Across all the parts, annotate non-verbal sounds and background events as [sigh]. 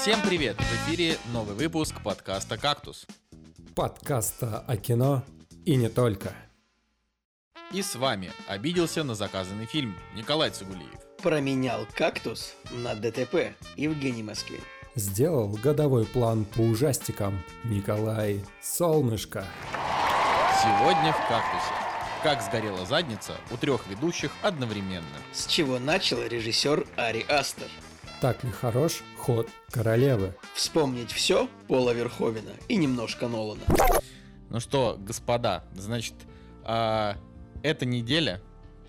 Всем привет! В эфире новый выпуск подкаста «Кактус». Подкаста о кино и не только. И с вами обиделся на заказанный фильм Николай Цигулиев. Променял кактус на ДТП Евгений Москвин. Сделал годовой план по ужастикам Николай Солнышко. Сегодня в «Кактусе». Как сгорела задница у трех ведущих одновременно. С чего начал режиссер Ари Астер. Так ли хорош ход королевы? Вспомнить все Пола Верховина и немножко Нолана. Ну что, господа, значит, а, эта неделя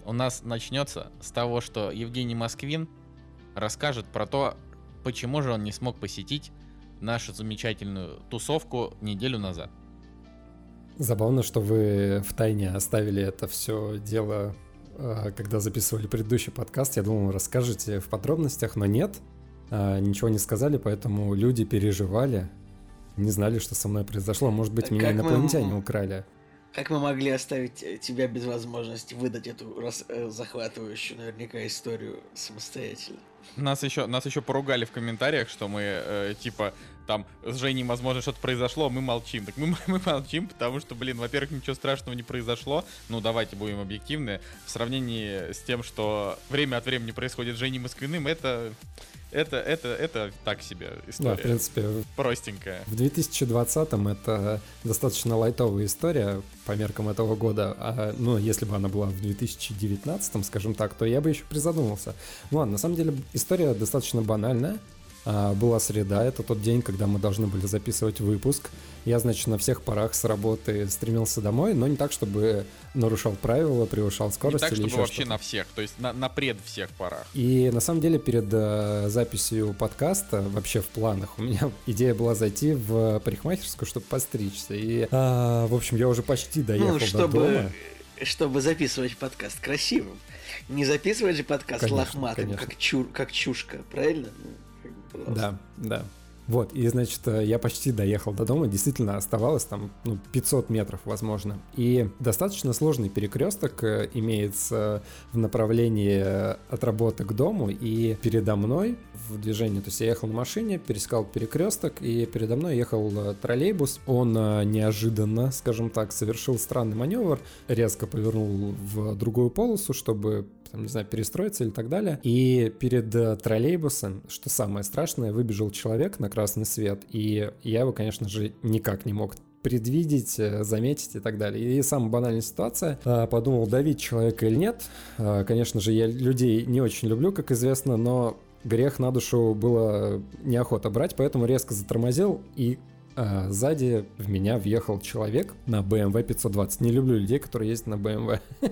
у нас начнется с того, что Евгений Москвин расскажет про то, почему же он не смог посетить нашу замечательную тусовку неделю назад. Забавно, что вы в тайне оставили это все дело, э, когда записывали предыдущий подкаст. Я думал, расскажете в подробностях, но нет. Э, Ничего не сказали, поэтому люди переживали, не знали, что со мной произошло. Может быть, меня Как мы- инопланетяне украли. Как мы могли оставить э, тебя без возможности выдать эту рас- э, захватывающую наверняка историю самостоятельно? Нас еще, нас еще поругали в комментариях, что мы, э, типа, там, с Женей, возможно, что-то произошло, а мы молчим. Так мы, [laughs] мы молчим, потому что, блин, во-первых, ничего страшного не произошло. Ну, давайте будем объективны. В сравнении с тем, что время от времени происходит с Женей Москвиным, это, это, это, это так себе Да, история. в принципе, Простенькая. В 2020-м это достаточно лайтовая история по меркам этого года. А, ну, если бы она была в 2019-м, скажем так, то я бы еще призадумался. Ну ладно, на самом деле история достаточно банальная. А, Была среда, это тот день, когда мы должны были записывать выпуск. Я, значит, на всех парах с работы стремился домой, но не так, чтобы нарушал правила, превышал Не скорость так, или чтобы еще вообще что-то. на всех, то есть на, на пред всех парах. И на самом деле перед э, записью подкаста, вообще в планах, у меня [laughs] идея была зайти в парикмахерскую, чтобы постричься. И, а, в общем, я уже почти доехал ну, до чтобы, дома. чтобы записывать подкаст красивым. Не записывать же подкаст Конечно, лохматым, конечно. как, чур, как чушка, правильно? Ну. Да, да. Вот, и, значит, э, я почти доехал до дома, действительно оставалось там, ну, 500 метров, возможно. И достаточно сложный перекресток э, имеется в направлении э, от работы к дому, и передо мной в движении, то есть я ехал на машине, пересекал перекресток, и передо мной ехал троллейбус. Он неожиданно, скажем так, совершил странный маневр, резко повернул в другую полосу, чтобы там, не знаю, перестроиться или так далее. И перед э, троллейбусом, что самое страшное, выбежал человек на красный свет, и я его, конечно же, никак не мог предвидеть, э, заметить и так далее. И самая банальная ситуация. э, Подумал, давить человека или нет. Конечно же, я людей не очень люблю, как известно, но грех на душу было неохота брать, поэтому резко затормозил и а, сзади в меня въехал человек на BMW 520. Не люблю людей, которые ездят на BMW. [laughs]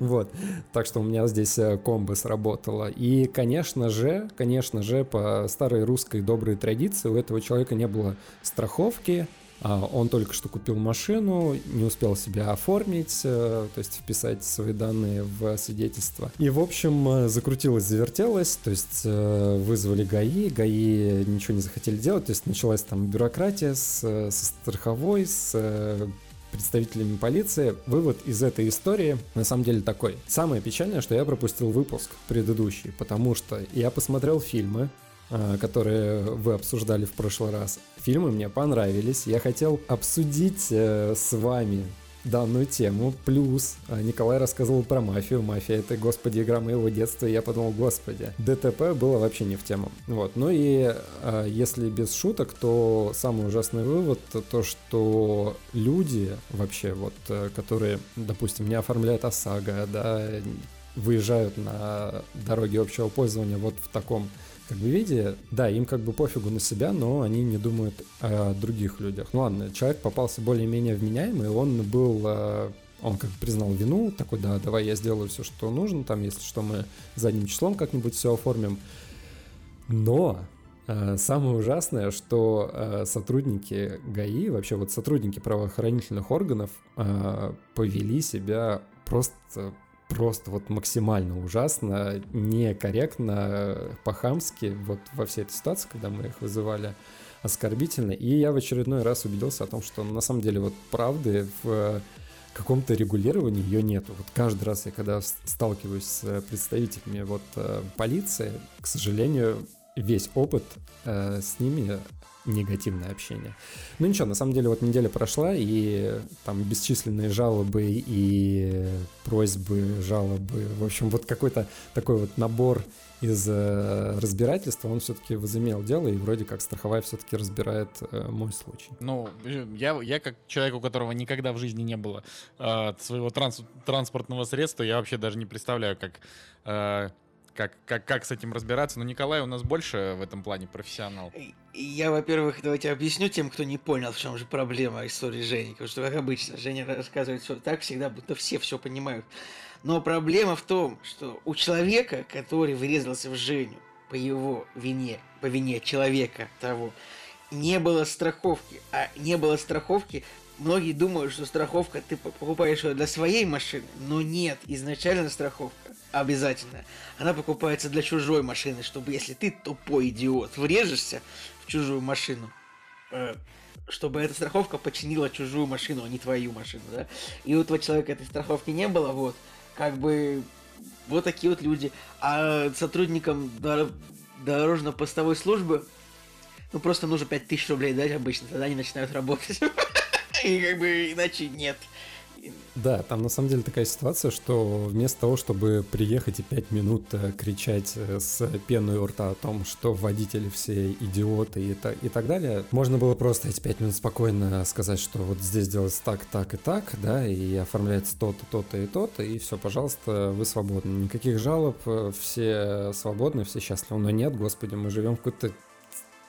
Вот. Так что у меня здесь э, комбо сработало. И, конечно же, конечно же, по старой русской доброй традиции у этого человека не было страховки. А, Он только что купил машину, не успел себя оформить, э, то есть вписать свои данные в свидетельство. И, в общем, э, закрутилось, завертелось, то есть э, вызвали ГАИ, ГАИ ничего не захотели делать, то есть началась там бюрократия с, со страховой, с представителями полиции. Вывод из этой истории на самом деле такой. Самое печальное, что я пропустил выпуск предыдущий, потому что я посмотрел фильмы, которые вы обсуждали в прошлый раз. Фильмы мне понравились. Я хотел обсудить э, с вами данную тему. Плюс э, Николай рассказывал про мафию. Мафия это, господи, игра моего детства. И я подумал, господи, ДТП было вообще не в тему. Вот. Ну и э, если без шуток, то самый ужасный вывод то, то, что люди вообще, вот, э, которые, допустим, не оформляют ОСАГО, да, выезжают на дороге общего пользования вот в таком как бы виде, да, им как бы пофигу на себя, но они не думают о других людях. Ну ладно, человек попался более-менее вменяемый, он был, э, он как бы признал вину, такой, да, давай я сделаю все, что нужно, там, если что, мы задним числом как-нибудь все оформим. Но э, самое ужасное, что э, сотрудники ГАИ, вообще вот сотрудники правоохранительных органов повели себя просто просто вот максимально ужасно, некорректно, по-хамски вот во всей этой ситуации, когда мы их вызывали оскорбительно. И я в очередной раз убедился о том, что на самом деле вот правды в каком-то регулировании ее нету. Вот каждый раз я когда сталкиваюсь с представителями вот э, полиции, к сожалению, весь опыт э, с ними негативное общение. Ну ничего, на самом деле вот неделя прошла, и там бесчисленные жалобы и просьбы, жалобы, в общем, вот какой-то такой вот набор из э, разбирательства он все-таки возымел дело, и вроде как страховая все-таки разбирает э, мой случай. Ну, я, я как человек, у которого никогда в жизни не было э, своего транс, транспортного средства, я вообще даже не представляю, как э, как, как, как с этим разбираться. Но Николай у нас больше в этом плане профессионал. Я, во-первых, давайте объясню тем, кто не понял, в чем же проблема истории Жени. Потому что, как обычно, Женя рассказывает все так всегда, будто все все понимают. Но проблема в том, что у человека, который врезался в Женю по его вине, по вине человека того, не было страховки. А не было страховки многие думают, что страховка ты покупаешь ее для своей машины, но нет, изначально страховка обязательно. Она покупается для чужой машины, чтобы если ты тупой идиот врежешься чужую машину, э, чтобы эта страховка починила чужую машину, а не твою машину, да? И у этого человека этой страховки не было, вот, как бы, вот такие вот люди. А сотрудникам дорожно-постовой службы, ну, просто нужно 5000 рублей дать обычно, тогда они начинают работать. [laughs] И как бы иначе нет. Да, там на самом деле такая ситуация, что вместо того, чтобы приехать и пять минут э, кричать э, с пеной у рта о том, что водители все идиоты и, та, и так далее, можно было просто эти пять минут спокойно сказать, что вот здесь делается так, так и так, да, и оформляется то-то, то-то и то-то, и все, пожалуйста, вы свободны. Никаких жалоб, э, все свободны, все счастливы. Но нет, господи, мы живем в какой-то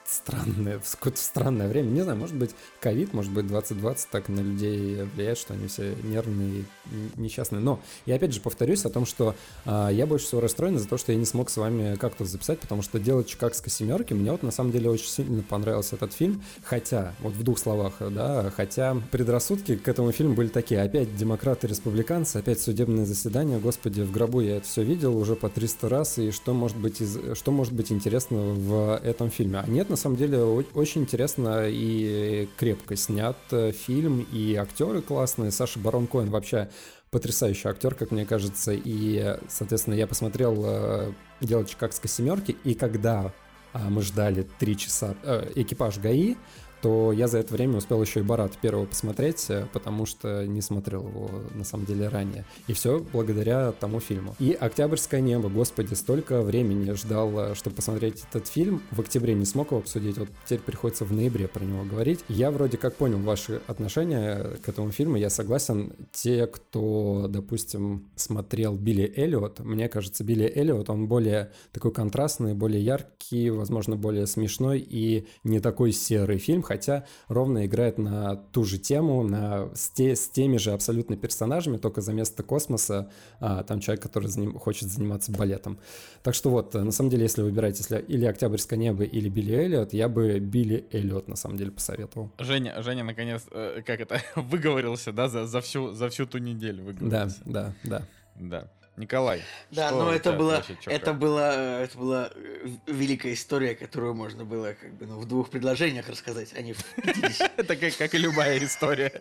странное, в странное время. Не знаю, может быть, ковид, может быть, 2020 так на людей влияет, что они все нервные и несчастные. Но я опять же повторюсь о том, что а, я больше всего расстроен из-за того, что я не смог с вами как-то записать, потому что делать Чикагской семерки, мне вот на самом деле очень сильно понравился этот фильм, хотя, вот в двух словах, да, хотя предрассудки к этому фильму были такие, опять демократы, республиканцы, опять судебное заседание, господи, в гробу я это все видел уже по 300 раз, и что может быть, из, что может быть интересного в этом фильме? А нет, на самом деле очень интересно и крепко снят э, фильм, и актеры классные. Саша Барон Коэн вообще потрясающий актер, как мне кажется. И, соответственно, я посмотрел э, «Дело Чикагской семерки», и когда а, мы ждали три часа э, экипаж ГАИ, то я за это время успел еще и Барат первого посмотреть, э, потому что не смотрел его на самом деле ранее. И все благодаря тому фильму. И «Октябрьское небо», господи, столько времени ждал, э, чтобы посмотреть этот фильм. В октябре не смог его обсудить, вот теперь приходится в ноябре про него говорить. Я вроде как понял ваши отношения к этому фильму, я согласен. Те, кто, допустим, смотрел Билли Эллиот, мне кажется, Билли Эллиот, он более такой контрастный, более яркий, возможно, более смешной и не такой серый фильм, хотя ровно играет на ту же тему, на, с, те, с теми же абсолютно персонажами, только за место космоса а, там человек, который заним, хочет заниматься балетом. Так что вот, на самом деле, если выбираете если, или «Октябрьское небо», или «Билли Эллиот», я бы «Билли Эллиот» на самом деле посоветовал. Женя, Женя наконец, э, как это, [laughs] выговорился, да, за, за, всю, за всю ту неделю выговорился. Да, да, да. Да. Николай. Да, но это было, это была, это была великая история, которую можно было как бы ну, в двух предложениях рассказать, а не в 50. [laughs] Это как, и любая история.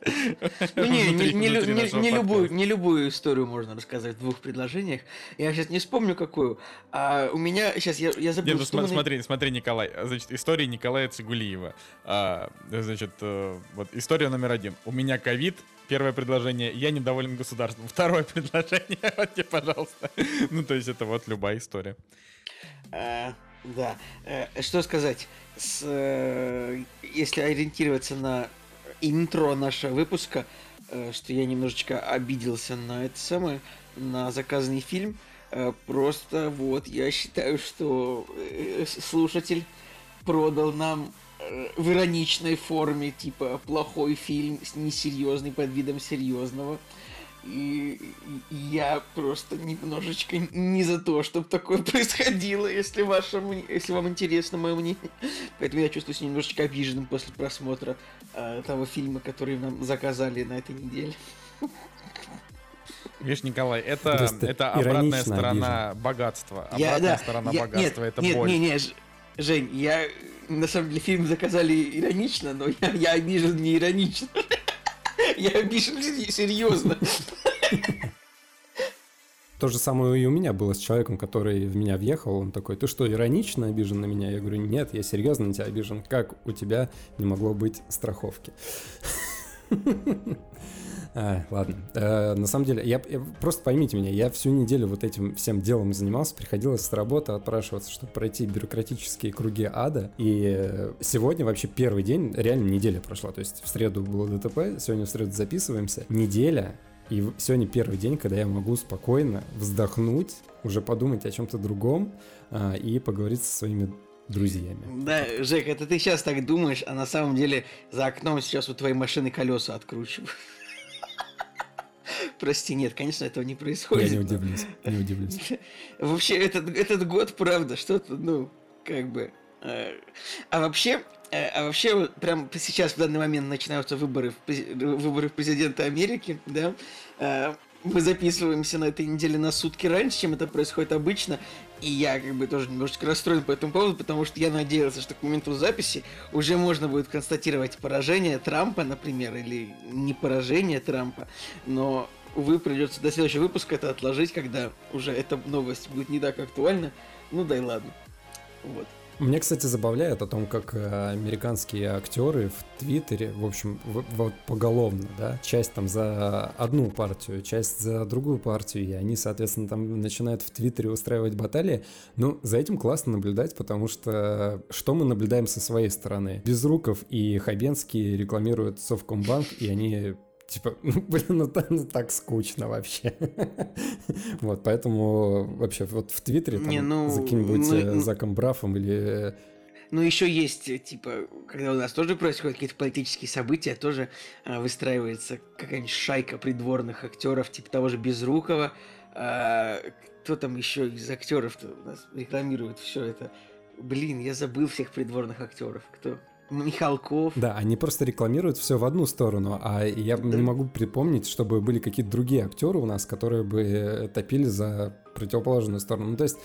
Ну не, не, любую, не любую историю можно рассказать в двух предложениях. Я сейчас не вспомню какую. А у меня сейчас я, я забыл. Ну, смотри, смотри, Николай. Значит, история Николая Цигулиева. А, значит, э, вот история номер один. У меня ковид, Первое предложение «Я недоволен государством». Второе [laughs] предложение «Вот тебе, пожалуйста». [laughs] Ну, то есть это вот любая история. А, да. А, что сказать? Э, если ориентироваться на интро нашего выпуска, э, что я немножечко обиделся на это самое, на заказанный фильм, э, просто вот я считаю, что слушатель продал нам Э, в ироничной форме, типа плохой фильм, несерьезный под видом серьезного. И, я просто немножечко не за то, чтобы такое [laughs] происходило, если, вашему, если вам интересно мое мнение. Поэтому я чувствую себя немножечко обиженным после просмотра э, того фильма, который нам заказали на этой неделе. Видишь, Николай, это, это обратная сторона обижен. богатства. Обратная я, да, сторона я, богатства нет, это нет, боль. Нет, нет, Жень, я на самом деле фильм заказали иронично, но я, я обижен не иронично. [laughs] Я обижен серьезно. [laughs] То же самое и у меня было с человеком, который в меня въехал. Он такой, ты что, иронично обижен на меня? Я говорю, нет, я серьезно на тебя обижен. Как у тебя не могло быть страховки? [laughs] А, ладно. А, на самом деле, я, я просто поймите меня, я всю неделю вот этим всем делом занимался, приходилось с работы отпрашиваться, чтобы пройти бюрократические круги ада. И сегодня вообще первый день, реально неделя прошла. То есть в среду было ДТП, сегодня в среду записываемся. Неделя, и сегодня первый день, когда я могу спокойно вздохнуть, уже подумать о чем-то другом а, и поговорить со своими друзьями. Да, Жек, это ты сейчас так думаешь, а на самом деле за окном сейчас у твоей машины колеса откручивают. Прости, нет, конечно, этого не происходит. Я не удивлюсь, не удивлюсь. [laughs] Вообще, этот, этот год, правда, что-то, ну, как бы... Э, а вообще, э, а вообще, вот прям сейчас, в данный момент, начинаются выборы в, выборы в президента Америки, да, э, мы записываемся на этой неделе на сутки раньше, чем это происходит обычно, и я как бы тоже немножечко расстроен по этому поводу, потому что я надеялся, что к моменту записи уже можно будет констатировать поражение Трампа, например, или не поражение Трампа, но, увы, придется до следующего выпуска это отложить, когда уже эта новость будет не так актуальна. Ну да и ладно. Вот. Мне, кстати, забавляет о том, как э, американские актеры в Твиттере, в общем, вот поголовно, да, часть там за одну партию, часть за другую партию, и они, соответственно, там начинают в Твиттере устраивать баталии. Ну, за этим классно наблюдать, потому что что мы наблюдаем со своей стороны? Безруков и Хабенский рекламируют Совкомбанк, и они Типа, [laughs] ну, блин, ну, ну так скучно вообще. [laughs] вот, поэтому вообще вот в Твиттере там Не, ну, за каким-нибудь ну, ну, Заком Брафом или... Ну, еще есть, типа, когда у нас тоже происходят какие-то политические события, тоже а, выстраивается какая-нибудь шайка придворных актеров, типа того же Безрукова. А, кто там еще из актеров у нас рекламирует все это? Блин, я забыл всех придворных актеров. Кто? Михалков. Да, они просто рекламируют все в одну сторону, а я да. не могу припомнить, чтобы были какие-то другие актеры у нас, которые бы э, топили за противоположную сторону. Ну, то есть,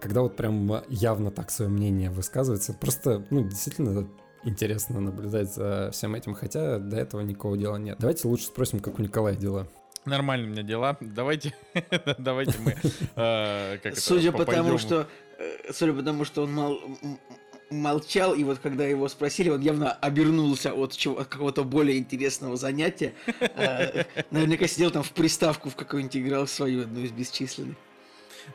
когда вот прям явно так свое мнение высказывается, просто, ну, действительно интересно наблюдать за всем этим, хотя до этого никакого дела нет. Давайте лучше спросим, как у Николая дела. Нормально у меня дела. Давайте, [laughs] давайте мы. Э, судя по тому, что, э, судя по тому, что он мал, молчал, и вот когда его спросили, он явно обернулся от, чего, от какого-то более интересного занятия. А, наверняка сидел там в приставку в какую-нибудь играл свою, одну из бесчисленных.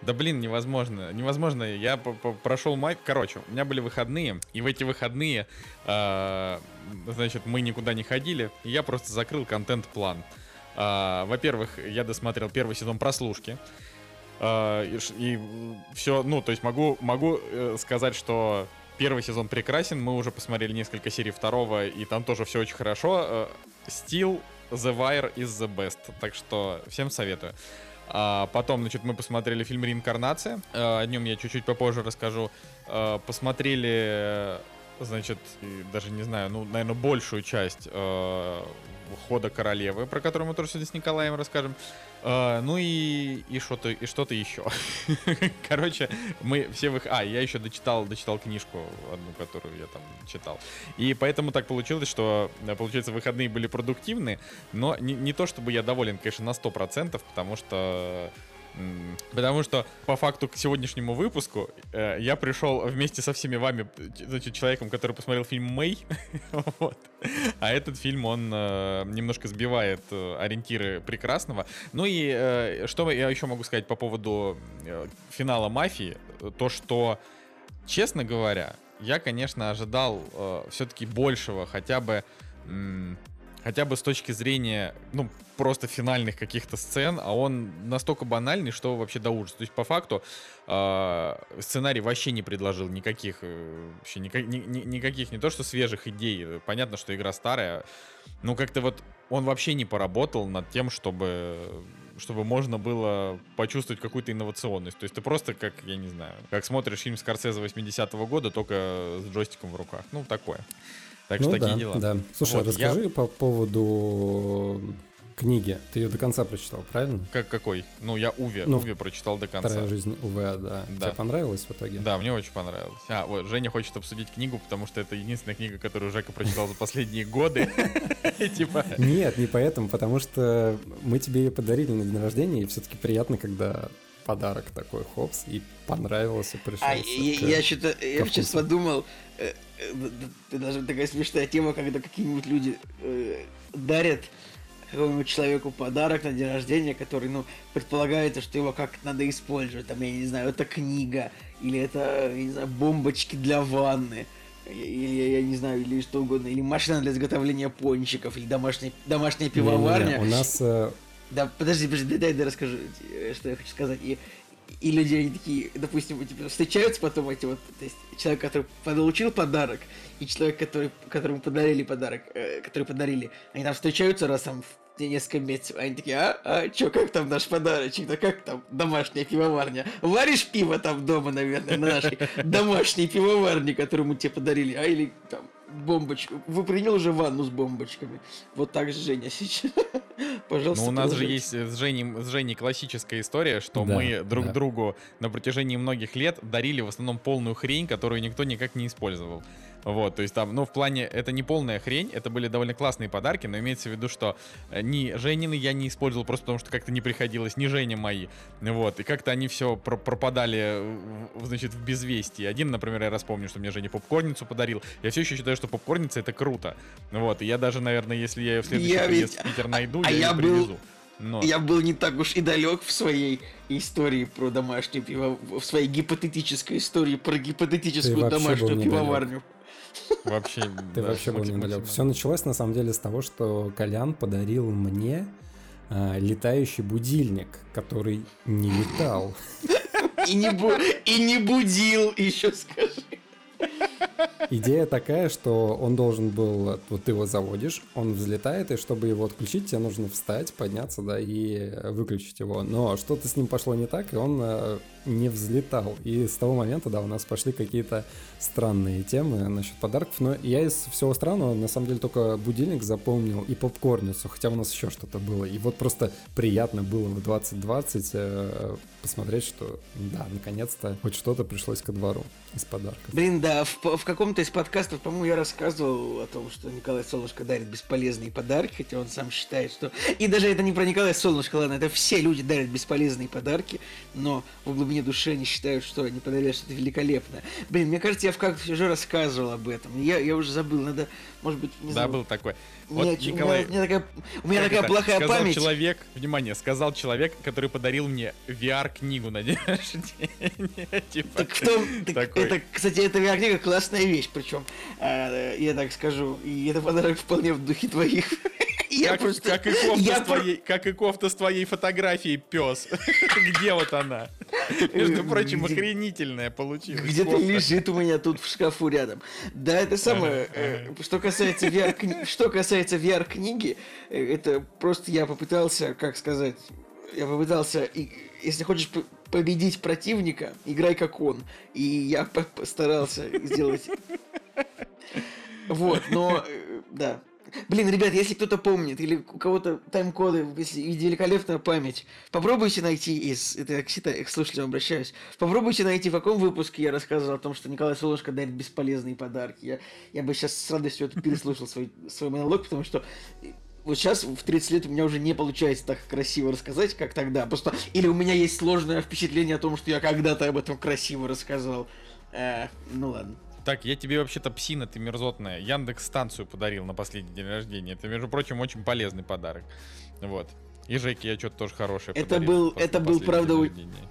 Да блин, невозможно. Невозможно. Я прошел май. Короче, у меня были выходные, и в эти выходные, э, значит, мы никуда не ходили, и я просто закрыл контент-план. Э, во-первых, я досмотрел первый сезон прослушки. Э, и, и все, ну, то есть могу, могу э, сказать, что Первый сезон прекрасен, мы уже посмотрели несколько серий второго, и там тоже все очень хорошо. Still The Wire is the best, так что всем советую. А потом, значит, мы посмотрели фильм «Реинкарнация», о нем я чуть-чуть попозже расскажу. Посмотрели, значит, даже не знаю, ну, наверное, большую часть «Хода королевы», про которую мы тоже сегодня с Николаем расскажем. Uh, ну и, и что-то и что-то еще. [laughs] Короче, мы все в их... А, я еще дочитал, дочитал книжку одну, которую я там читал. И поэтому так получилось, что, э, получается, выходные были продуктивны, но не, не то, чтобы я доволен, конечно, на 100%, потому что Потому что по факту к сегодняшнему выпуску э, я пришел вместе со всеми вами, значит, человеком, который посмотрел фильм Мэй. [laughs] вот. А этот фильм, он э, немножко сбивает э, ориентиры прекрасного. Ну и э, что я еще могу сказать по поводу э, финала мафии? То, что, честно говоря, я, конечно, ожидал э, все-таки большего, хотя бы хотя бы с точки зрения, ну, просто финальных каких-то сцен, а он настолько банальный, что вообще до ужаса. То есть, по факту, э, сценарий вообще не предложил никаких, э, вообще ни, ни, никаких, не то что свежих идей. Понятно, что игра старая, но как-то вот он вообще не поработал над тем, чтобы чтобы можно было почувствовать какую-то инновационность. То есть ты просто как, я не знаю, как смотришь фильм Скорсезе 80-го года, только с джойстиком в руках. Ну, такое. Так ну, что да, такие дела. Да. Слушай, вот, расскажи я... по поводу книги. Ты ее до конца прочитал, правильно? Как какой? Ну, я Уве, Ну, Уве прочитал до конца. Вторая жизнь УВА, да. Да. Тебе понравилось в итоге? Да, мне очень понравилось. А, вот, Женя хочет обсудить книгу, потому что это единственная книга, которую Жека прочитал за последние годы. [laughs] Типа, Нет, не поэтому, потому что мы тебе ее подарили на день рождения, и все-таки приятно, когда подарок такой, хопс, и понравился, пришел. А я, я что-то, я ко сейчас это даже такая смешная тема, когда какие-нибудь люди э, дарят какому-нибудь человеку подарок на день рождения, который, ну, предполагается, что его как-то надо использовать. Там, я не знаю, это книга, или это, я не знаю, бомбочки для ванны, или, я не знаю, или что угодно, или машина для изготовления пончиков, или домашняя, домашняя пивоварня. Не-не-не, У нас э, Да, подожди, подожди, дай, дай расскажу, э, что я хочу сказать. И, и люди, они такие, допустим, типа, встречаются потом эти вот, то есть человек, который получил подарок, и человек, который, которому подарили подарок, э, который подарили, они там встречаются раз там в несколько месяцев, они такие, а, а, чё, как там наш подарочек, да как там домашняя пивоварня? Варишь пиво там дома, наверное, на нашей домашней пивоварне, которую мы тебе подарили, а или там бомбочку. Вы принял уже ванну с бомбочками. Вот так же Женя [laughs] сейчас. Пожалуйста. Ну, у нас же есть с Женей, с Женей классическая история, что Да, мы друг да. другу на протяжении многих лет дарили в основном полную хрень, которую никто никак не использовал. Вот, то есть там, ну, в плане, это не полная хрень, это были довольно классные подарки, но имеется в виду, что э, ни Женины я не использовал просто потому, что как-то не приходилось, ни Женя мои, вот, и как-то они все пропадали, в- в, значит, в безвестии. Один, например, я раз помню, что мне Женя попкорницу подарил, я все еще считаю, что попкорница это круто, вот, и я даже, наверное, если я ее в следующий Я приезд ведь- в Питер найду, а я, я ее был- привезу. Но... Я был не так уж и далек в своей истории про домашнее пиво, в своей гипотетической истории про гипотетическую домашнюю пивоварню. Вообще, Ты да, вообще был недалек. Все началось на самом деле с того, что Колян подарил мне а, летающий будильник, который не летал. И не, бу- и не будил, еще скажи. Идея такая, что он должен был, вот ты его заводишь, он взлетает, и чтобы его отключить, тебе нужно встать, подняться, да, и выключить его. Но что-то с ним пошло не так, и он э, не взлетал. И с того момента, да, у нас пошли какие-то странные темы насчет подарков. Но я из всего странного, на самом деле, только будильник запомнил и попкорницу, хотя у нас еще что-то было. И вот просто приятно было в 2020 э, посмотреть, что, да, наконец-то хоть что-то пришлось ко двору из подарков. Блин, да, в, в каком-то из подкастов, по-моему, я рассказывал о том, что Николай Солнышко дарит бесполезные подарки, хотя он сам считает, что... И даже это не про Николая Солнышко, ладно, это все люди дарят бесполезные подарки, но в глубине души они считают, что они подарили что-то великолепное. Блин, мне кажется, я в как-то уже рассказывал об этом. Я, я уже забыл, надо, может быть, не Да, знаю. был такой. У Вот, меня, Николай, у меня такая, у меня такая это? плохая сказал память. человек, внимание, сказал человек, который подарил мне VR-книгу на день рождения. [laughs] Типа, Так в том, так это, кстати, эта книга классная вещь, причем, э, я так скажу, и это подарок вполне в духе твоих. [laughs] Я как, просто... как и кофта я с твоей, как и кофта с твоей фотографией, пес. [laughs] Где вот она? Между прочим, охренительная получилась. Где-то лежит у меня тут в шкафу рядом. Да, это самое. э, Что касается VR, кни- что касается VR книги, э, это просто я попытался, как сказать, я попытался, если хочешь победить противника, играй как он. И я по- постарался сделать. [laughs] Вот, но э, да. Блин, ребят, если кто-то помнит, или у кого-то тайм-коды, если великолепная память, попробуйте найти из... Это я к, чита- к слушателям обращаюсь. Попробуйте найти, в каком выпуске я рассказывал о том, что Николай Солнышко дарит бесполезные подарки. Я, я бы сейчас с радостью это переслушал свой, свой монолог, потому что э, вот сейчас в 30 лет у меня уже не получается так красиво рассказать, как тогда. Просто или у меня есть сложное впечатление о том, что я когда-то об этом красиво рассказал. Э, ну ладно. Так, я тебе вообще-то псина, ты мерзотная. Яндекс станцию подарил на последний день рождения. Это, между прочим, очень полезный подарок. Вот. И Жеке я что-то тоже хорошее Это подарил был- это был, правда, рождения.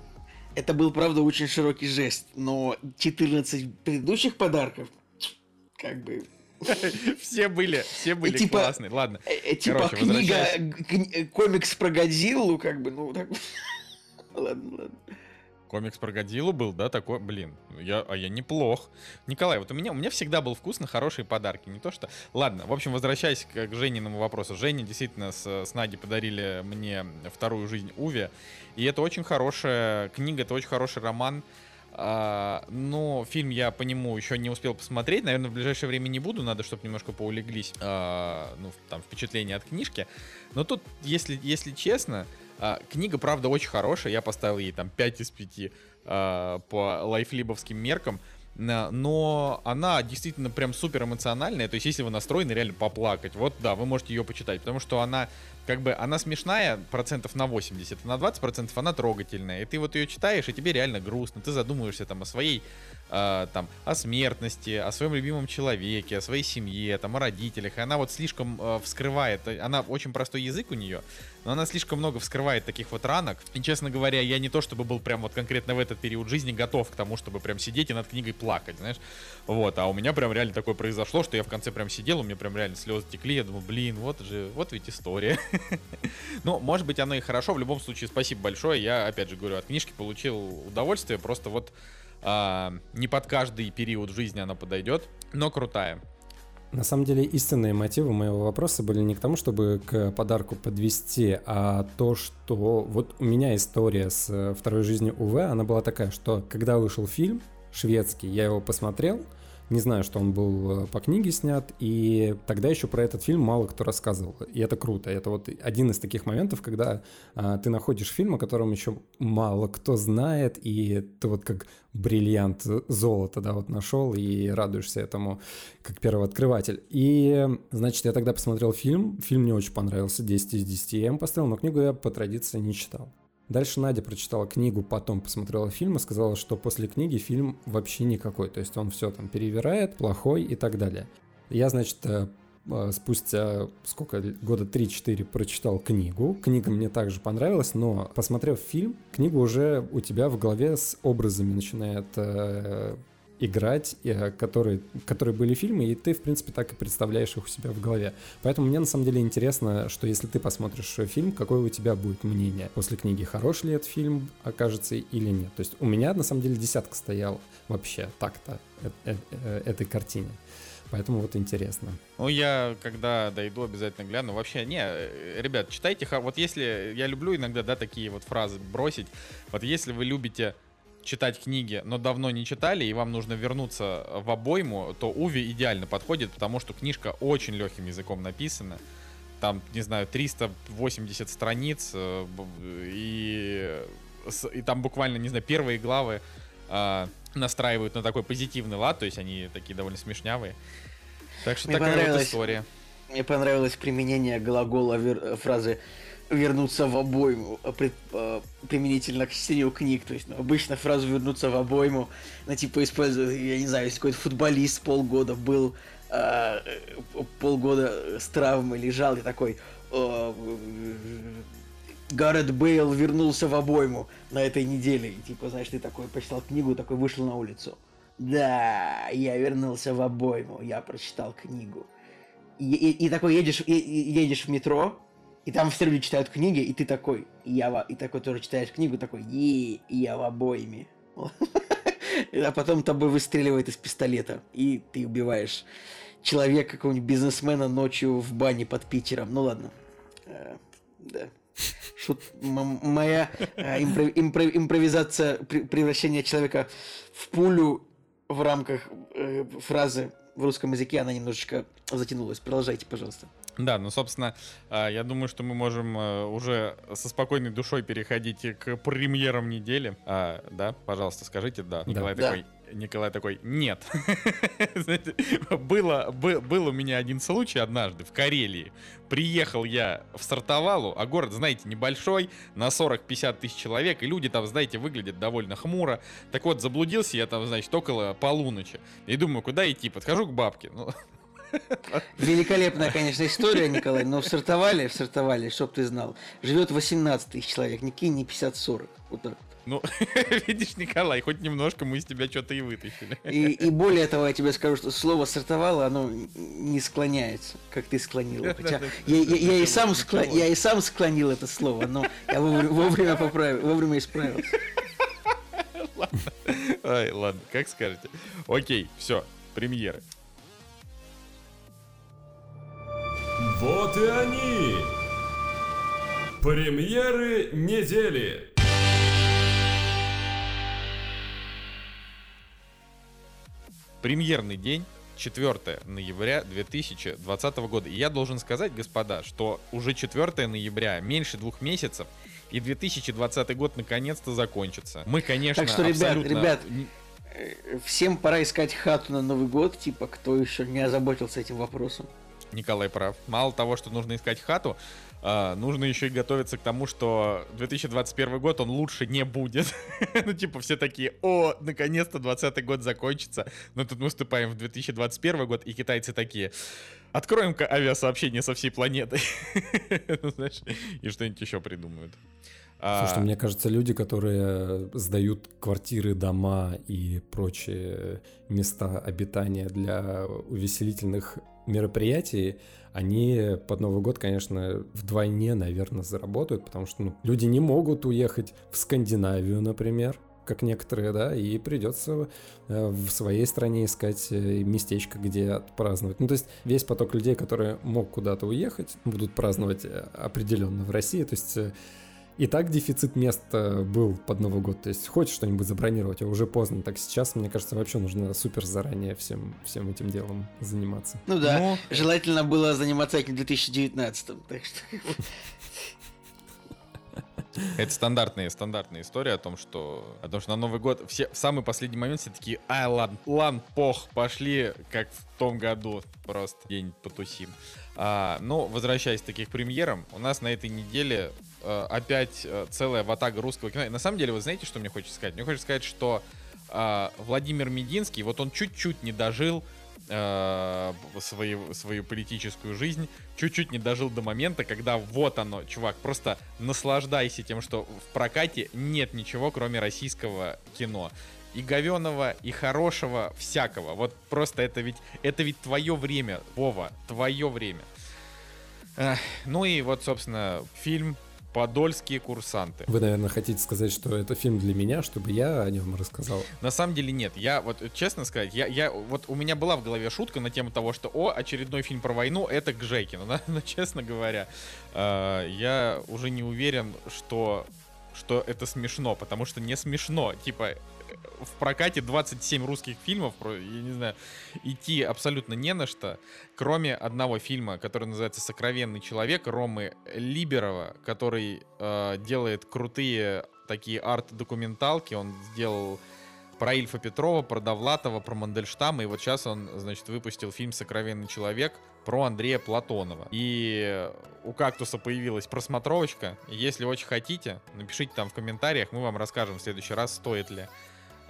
Это был, правда, очень широкий жест, но 14 предыдущих подарков, как бы, [laughs] Все были, все были типа- классные. Ладно. э, э, типа Короче, книга, э, комикс про Годзиллу, как бы, ну, так... [laughs] Ладно, ладно. Комикс про Годзиллу был, да, такой, блин, я, а я неплох. Николай, вот у меня, у меня всегда был вкус на хорошие подарки, не то что... Ладно, в общем, возвращаясь к, к Жениному вопросу. Женя действительно с, с Нади подарили мне вторую жизнь Уве, и это очень хорошая книга, это очень хороший роман. А, но фильм я по нему еще не успел посмотреть. Наверное, в ближайшее время не буду. Надо, чтобы немножко поулеглись а, ну, там, впечатления от книжки. Но тут, если, если честно, а, книга, правда, очень хорошая. Я поставил ей там 5 из 5 а, по лайфлибовским меркам. Но она действительно прям супер эмоциональная. То есть, если вы настроены реально поплакать, вот да, вы можете ее почитать. Потому что она как бы она смешная процентов на 80, а на 20 процентов она трогательная. И ты вот ее читаешь, и тебе реально грустно. Ты задумываешься там о своей, э, там, о смертности, о своем любимом человеке, о своей семье, там, о родителях. И она вот слишком э, вскрывает, она очень простой язык у нее, но она слишком много вскрывает таких вот ранок. И, честно говоря, я не то чтобы был прям вот конкретно в этот период жизни готов к тому, чтобы прям сидеть и над книгой плакать, знаешь. Вот, а у меня прям реально такое произошло, что я в конце прям сидел, у меня прям реально слезы текли, я думаю, блин, вот же, вот ведь история. [laughs] Ну, может быть, оно и хорошо. В любом случае, спасибо большое. Я, опять же говорю, от книжки получил удовольствие. Просто вот а, не под каждый период жизни она подойдет, но крутая. На самом деле истинные мотивы моего вопроса были не к тому, чтобы к подарку подвести, а то, что вот у меня история с э, второй жизнью УВ, она была такая, что когда вышел фильм шведский, я его посмотрел, не знаю, что он был э, по книге снят, и тогда еще про этот фильм мало кто рассказывал. И это круто. Это вот один из таких моментов, когда а, ты находишь фильм, о котором еще мало кто знает, и ты вот как бриллиант золота, да, вот нашел и радуешься этому как первооткрыватель. И, значит, я тогда посмотрел фильм, фильм мне очень понравился, 10 из 10 я им поставил, но книгу я по традиции не читал. Дальше Надя прочитала книгу, потом посмотрела фильм и сказала, что после книги фильм вообще никакой. То есть он все там перевирает, плохой и так далее. Я, значит, э, э, спустя сколько, года 3-4 прочитал книгу. Книга мне также понравилась, но посмотрев фильм, книга уже у тебя в голове с образами начинает э, играть, э, которые, которые были фильмы, и ты, в принципе, так и представляешь их у себя в голове. Поэтому мне, на самом деле, интересно, что если ты посмотришь фильм, какое у тебя будет мнение после книги, хороший ли этот фильм окажется или нет. То есть у меня, на самом деле, десятка стоял вообще так-то э, э, этой картине. Поэтому вот интересно. Ну, я когда дойду, обязательно гляну. Вообще, не, ребят, читайте. Вот если я люблю иногда, да, такие вот фразы бросить. Вот если вы любите читать книги, но давно не читали, и вам нужно вернуться в обойму, то Уви идеально подходит, потому что книжка очень легким языком написана. Там, не знаю, 380 страниц, э, и, и там буквально, не знаю, первые главы э, настраивают на такой позитивный лад, то есть они такие довольно смешнявые. Так что Мне такая вот история. Мне понравилось применение глагола фразы вернуться в обойму а а, применительно к чтению книг. То есть, ну, обычно фразу вернуться в обойму, ну, типа, используют, я не знаю, если какой-то футболист полгода был, а, полгода с травмой лежал и такой, Гаррет Бейл вернулся в обойму на этой неделе. И, типа, знаешь, ты такой почитал книгу, такой вышел на улицу. Да, я вернулся в обойму, я прочитал книгу. И, и, и такой едешь, и, едешь в метро, и там все люди читают книги, и ты такой, я и такой тоже читаешь книгу, такой, е, я в обоими. [laughs] А потом тобой выстреливает из пистолета, и ты убиваешь человека, какого-нибудь бизнесмена ночью в бане под Питером. Ну ладно. Э, да. Шут, моя э, импровизация превращения человека в пулю в рамках э, фразы в русском языке, она немножечко затянулась. Продолжайте, пожалуйста. Да, ну, собственно, а, я думаю, что мы можем э, уже со спокойной душой переходить к премьерам недели. А, да, пожалуйста, скажите, да. Николай да. такой, да. Николай такой, нет. [laughs] было, был, был у меня один случай однажды в Карелии. Приехал я в Сартовалу, а город, знаете, небольшой, на 40-50 тысяч человек, и люди там, знаете, выглядят довольно хмуро. Так вот, заблудился я там, значит, около полуночи. И думаю, куда идти? Подхожу к бабке. Ну, [laughs] Великолепная, конечно, история, Николай, но в Сартовале, чтоб ты знал, живет 18 тысяч человек, никакие не 50-40. Вот так ну, [laughs] видишь, Николай, хоть немножко мы из тебя что-то и вытащили. И, и более того, я тебе скажу, что слово сортовало, оно не склоняется, как ты склонил. [laughs] Хотя я, я, я, и сам скло, я и сам склонил это слово, но я вовремя, вовремя поправил, вовремя исправился. [laughs] Ладно. Ай, ладно, как скажете. Окей, все, премьеры. Вот и они! Премьеры недели! Премьерный день 4 ноября 2020 года. И я должен сказать, господа, что уже 4 ноября, меньше двух месяцев, и 2020 год наконец-то закончится. Мы, конечно, Так что, ребят, абсолютно... ребят, Э, Всем пора искать хату на Новый год, типа, кто еще не озаботился этим вопросом. Николай прав. Мало того, что нужно искать хату, а, нужно еще и готовиться к тому, что 2021 год он лучше не будет. [laughs] ну, типа, все такие, о, наконец-то 20 год закончится. Но тут мы вступаем в 2021 год, и китайцы такие, откроем-ка авиасообщение со всей планетой. [laughs] Ну, знаешь, и что-нибудь еще придумают. А, Слушай, мне кажется, люди, которые сдают квартиры, дома и прочие места обитания для увеселительных мероприятий, они под Новый год, конечно, вдвойне, наверное, заработают, потому что ну, люди не могут уехать в Скандинавию, например, как некоторые, да, и придется э, в своей стране искать э, местечко, где отпраздновать. Ну, то есть весь поток людей, которые мог куда-то уехать, будут праздновать э, определенно в России, то есть и так дефицит мест был под Новый год. То есть хочешь что-нибудь забронировать, а уже поздно. Так сейчас, мне кажется, вообще нужно супер заранее всем, всем этим делом заниматься. Ну да, Ну, желательно было заниматься этим в 2019, так что... [laughs] Это стандартная, стандартная история о том, что, о том, что на Новый год все в самый последний момент все такие, ай, ладно, ладно, пох, пошли, как в том году, просто день потусим. А, ну, возвращаясь к таких премьерам, у нас на этой неделе опять э, целая ватага русского кино. И на самом деле, вы знаете, что мне хочется сказать? Мне хочется сказать, что э, Владимир Мединский, вот он чуть-чуть не дожил э, свою, свою политическую жизнь, чуть-чуть не дожил до момента, когда вот оно, чувак, просто наслаждайся тем, что в прокате нет ничего, кроме российского кино. И говеного, и хорошего, всякого. Вот просто это ведь, это ведь твое время, Вова, твое время. Ну и вот, собственно, фильм «Подольские курсанты». Вы, наверное, хотите сказать, что это фильм для меня, чтобы я о нем рассказал. На самом деле нет. Я вот честно сказать, я, я вот у меня была в голове шутка на тему того, что о, очередной фильм про войну это к Жекину. [laughs] Но, но честно говоря, э, я уже не уверен, что что это смешно, потому что не смешно. Типа в прокате 27 русских фильмов, я не знаю, идти абсолютно не на что, кроме одного фильма, который называется «Сокровенный человек» Ромы Либерова, который э, делает крутые такие арт-документалки. Он сделал про Ильфа Петрова, про Довлатова, про Мандельштама, и вот сейчас он, значит, выпустил фильм «Сокровенный человек» про Андрея Платонова. И у «Кактуса» появилась просмотровочка. Если очень хотите, напишите там в комментариях, мы вам расскажем в следующий раз, стоит ли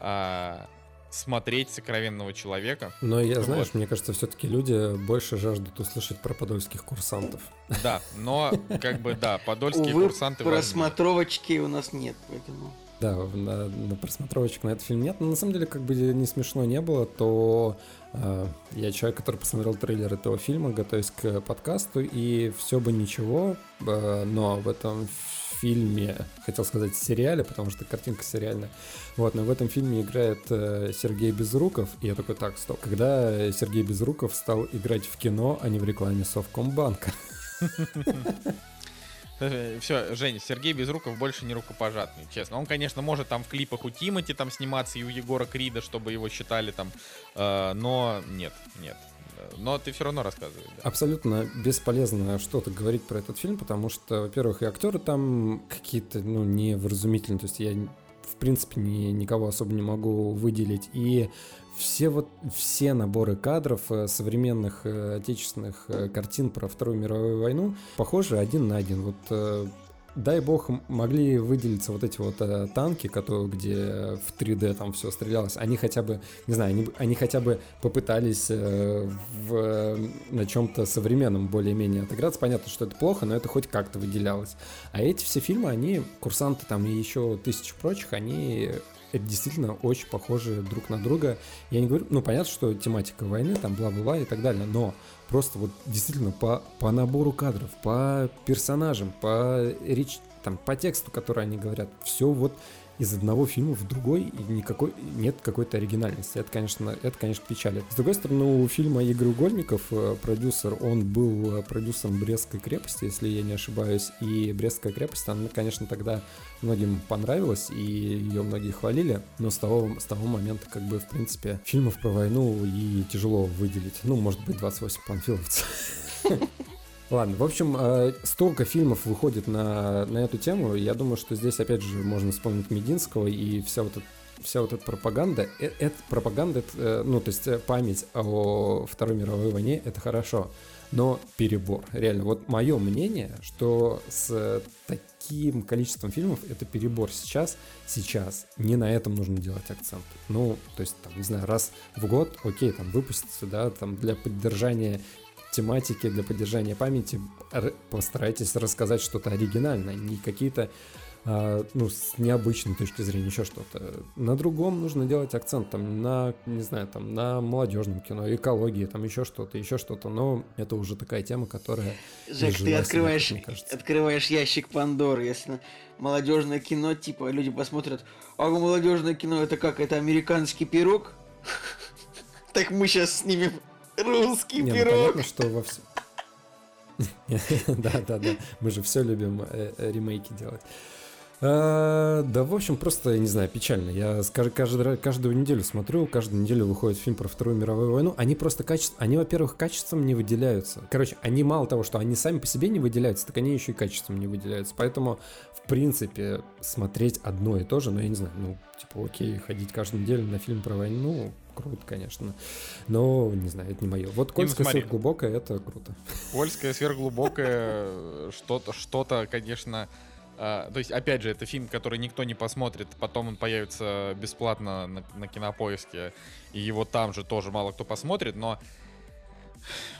а, смотреть «Сокровенного человека». Но я, Вот. знаешь, мне кажется, все-таки люди больше жаждут услышать про подольских курсантов. Да, но как бы да, подольские Увы, курсанты просмотровочки у нас нет, поэтому... Да, на, на просмотровочек на этот фильм нет. Но на самом деле, как бы не смешно не было, то э, я человек, который посмотрел трейлер этого фильма, готовясь к подкасту, и все бы ничего, э, но в этом фильме, хотел сказать сериале, потому что картинка сериальная, вот, но в этом фильме играет э, Сергей Безруков, и я такой, так, стоп, когда Сергей Безруков стал играть в кино, а не в рекламе Совкомбанка? [laughs] Все, Женя, Сергей Безруков больше не рукопожатный, честно. Он, конечно, может там в клипах у Тимати там сниматься и у Егора Крида, чтобы его считали там, э, но нет, нет. Но ты все равно рассказывай. да. Абсолютно бесполезно что-то говорить про этот фильм, потому что, во-первых, и актеры там какие-то, ну, невразумительные, то есть я, в принципе, ни, никого особо не могу выделить, и все вот, все наборы кадров э, современных э, отечественных э, картин про Вторую мировую войну похожи один на один, вот Дай бог, могли выделиться вот эти вот э, танки, которые, где в 3D там все стрелялось. Они хотя бы, не знаю, они, они хотя бы попытались э, в, э, на чем-то современном более-менее отыграться. Понятно, что это плохо, но это хоть как-то выделялось. А эти все фильмы, они, курсанты там и еще тысячи прочих, они это действительно очень похожи друг на друга. Я не говорю, ну понятно, что тематика войны, там бла-бла-бла и так далее, но просто вот действительно по, по набору кадров, по персонажам, по, реч, там по тексту, который они говорят, все вот из одного фильма в другой и никакой нет какой-то оригинальности. Это, конечно, это, конечно, печалит. С другой стороны, у фильма Игорь Угольников э, продюсер, он был э, продюсером Брестской крепости, если я не ошибаюсь, и Брестская крепость, она, конечно, тогда многим понравилась, и ее многие хвалили, но с того, с того момента, как бы, в принципе, фильмов про войну и тяжело выделить. Ну, может быть, 28 панфиловцев. [laughs] Ладно, в общем, э, столько фильмов выходит на, на эту тему. Я думаю, что здесь, опять же, можно вспомнить Мединского и вся вот эта вся вот эта пропаганда, э, это пропаганда, это, э, ну, то есть память о Второй мировой войне, это хорошо, но перебор, реально. Вот мое мнение, что с таким количеством фильмов это перебор сейчас, сейчас, не на этом нужно делать акцент. Ну, то есть, там, не знаю, раз в год, окей, там, выпустится, да, там, для поддержания тематики, для поддержания памяти постарайтесь рассказать что-то оригинальное, не какие-то а, ну, с необычной точки зрения, еще что-то. На другом нужно делать акцент, там, на, не знаю, там, на молодежном кино, экологии, там, еще что-то, еще что-то, но это уже такая тема, которая... Жек, ты открываешь, открываешь ящик Пандоры, если молодежное кино, типа, люди посмотрят, а молодежное кино это как, это американский пирог? [laughs] Так мы сейчас снимем Русский Не, пирог. Ну, понятно, что во всем... [laughs] Да, да, да. Мы же все любим э, э, ремейки делать. А, да, в общем, просто, я не знаю, печально. Я каждый, каждую неделю смотрю, каждую неделю выходит фильм про Вторую мировую войну. Они просто качество, они, во-первых, качеством не выделяются. Короче, они мало того, что они сами по себе не выделяются, так они еще и качеством не выделяются. Поэтому, в принципе, смотреть одно и то же, ну, я не знаю, ну, типа, окей, ходить каждую неделю на фильм про войну, круто, конечно. Но, не знаю, это не мое. Вот Кольская сверхглубокая, это круто. Кольская сверхглубокая, [laughs] что-то, что-то, конечно... Uh, то есть, опять же, это фильм, который никто не посмотрит, потом он появится бесплатно на, на кинопоиске, и его там же тоже мало кто посмотрит, но,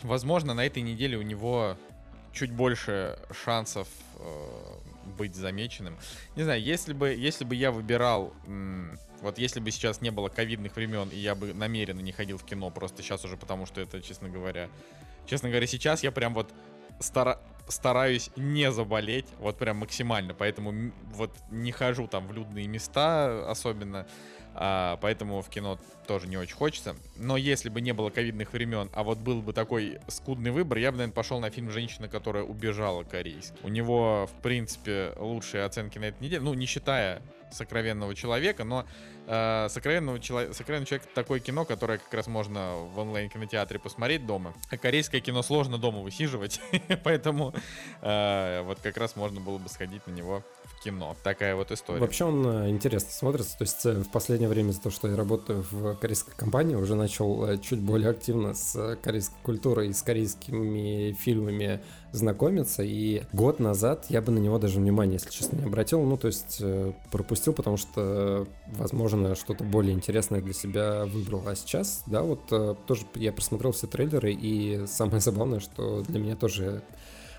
возможно, на этой неделе у него чуть больше шансов uh, быть замеченным. Не знаю, если бы, если бы я выбирал вот если бы сейчас не было ковидных времен, и я бы намеренно не ходил в кино, просто сейчас уже потому, что это, честно говоря... Честно говоря, сейчас я прям вот стара стараюсь не заболеть, вот прям максимально, поэтому вот не хожу там в людные места особенно, а, поэтому в кино тоже не очень хочется. Но если бы не было ковидных времен, а вот был бы такой скудный выбор, я бы, наверное, пошел на фильм «Женщина, которая убежала» корейский. У него, в принципе, лучшие оценки на этой неделе, ну, не считая сокровенного человека, но э, сокровенного, чело... сокровенного человека такое кино, которое как раз можно в онлайн-кинотеатре посмотреть дома. А корейское кино сложно дома высиживать, [laughs] поэтому э, вот как раз можно было бы сходить на него кино. Такая вот история. Вообще он э, интересно смотрится. То есть э, в последнее время за то, что я работаю в корейской компании, уже начал э, чуть более активно с корейской культурой и с корейскими фильмами знакомиться. И год назад я бы на него даже внимания, если честно, не обратил. Ну, то есть пропустил, потому что, возможно, что-то более интересное для себя выбрал. А сейчас, да, вот тоже я просмотрел все трейлеры, и самое [laughs] забавное, что для меня тоже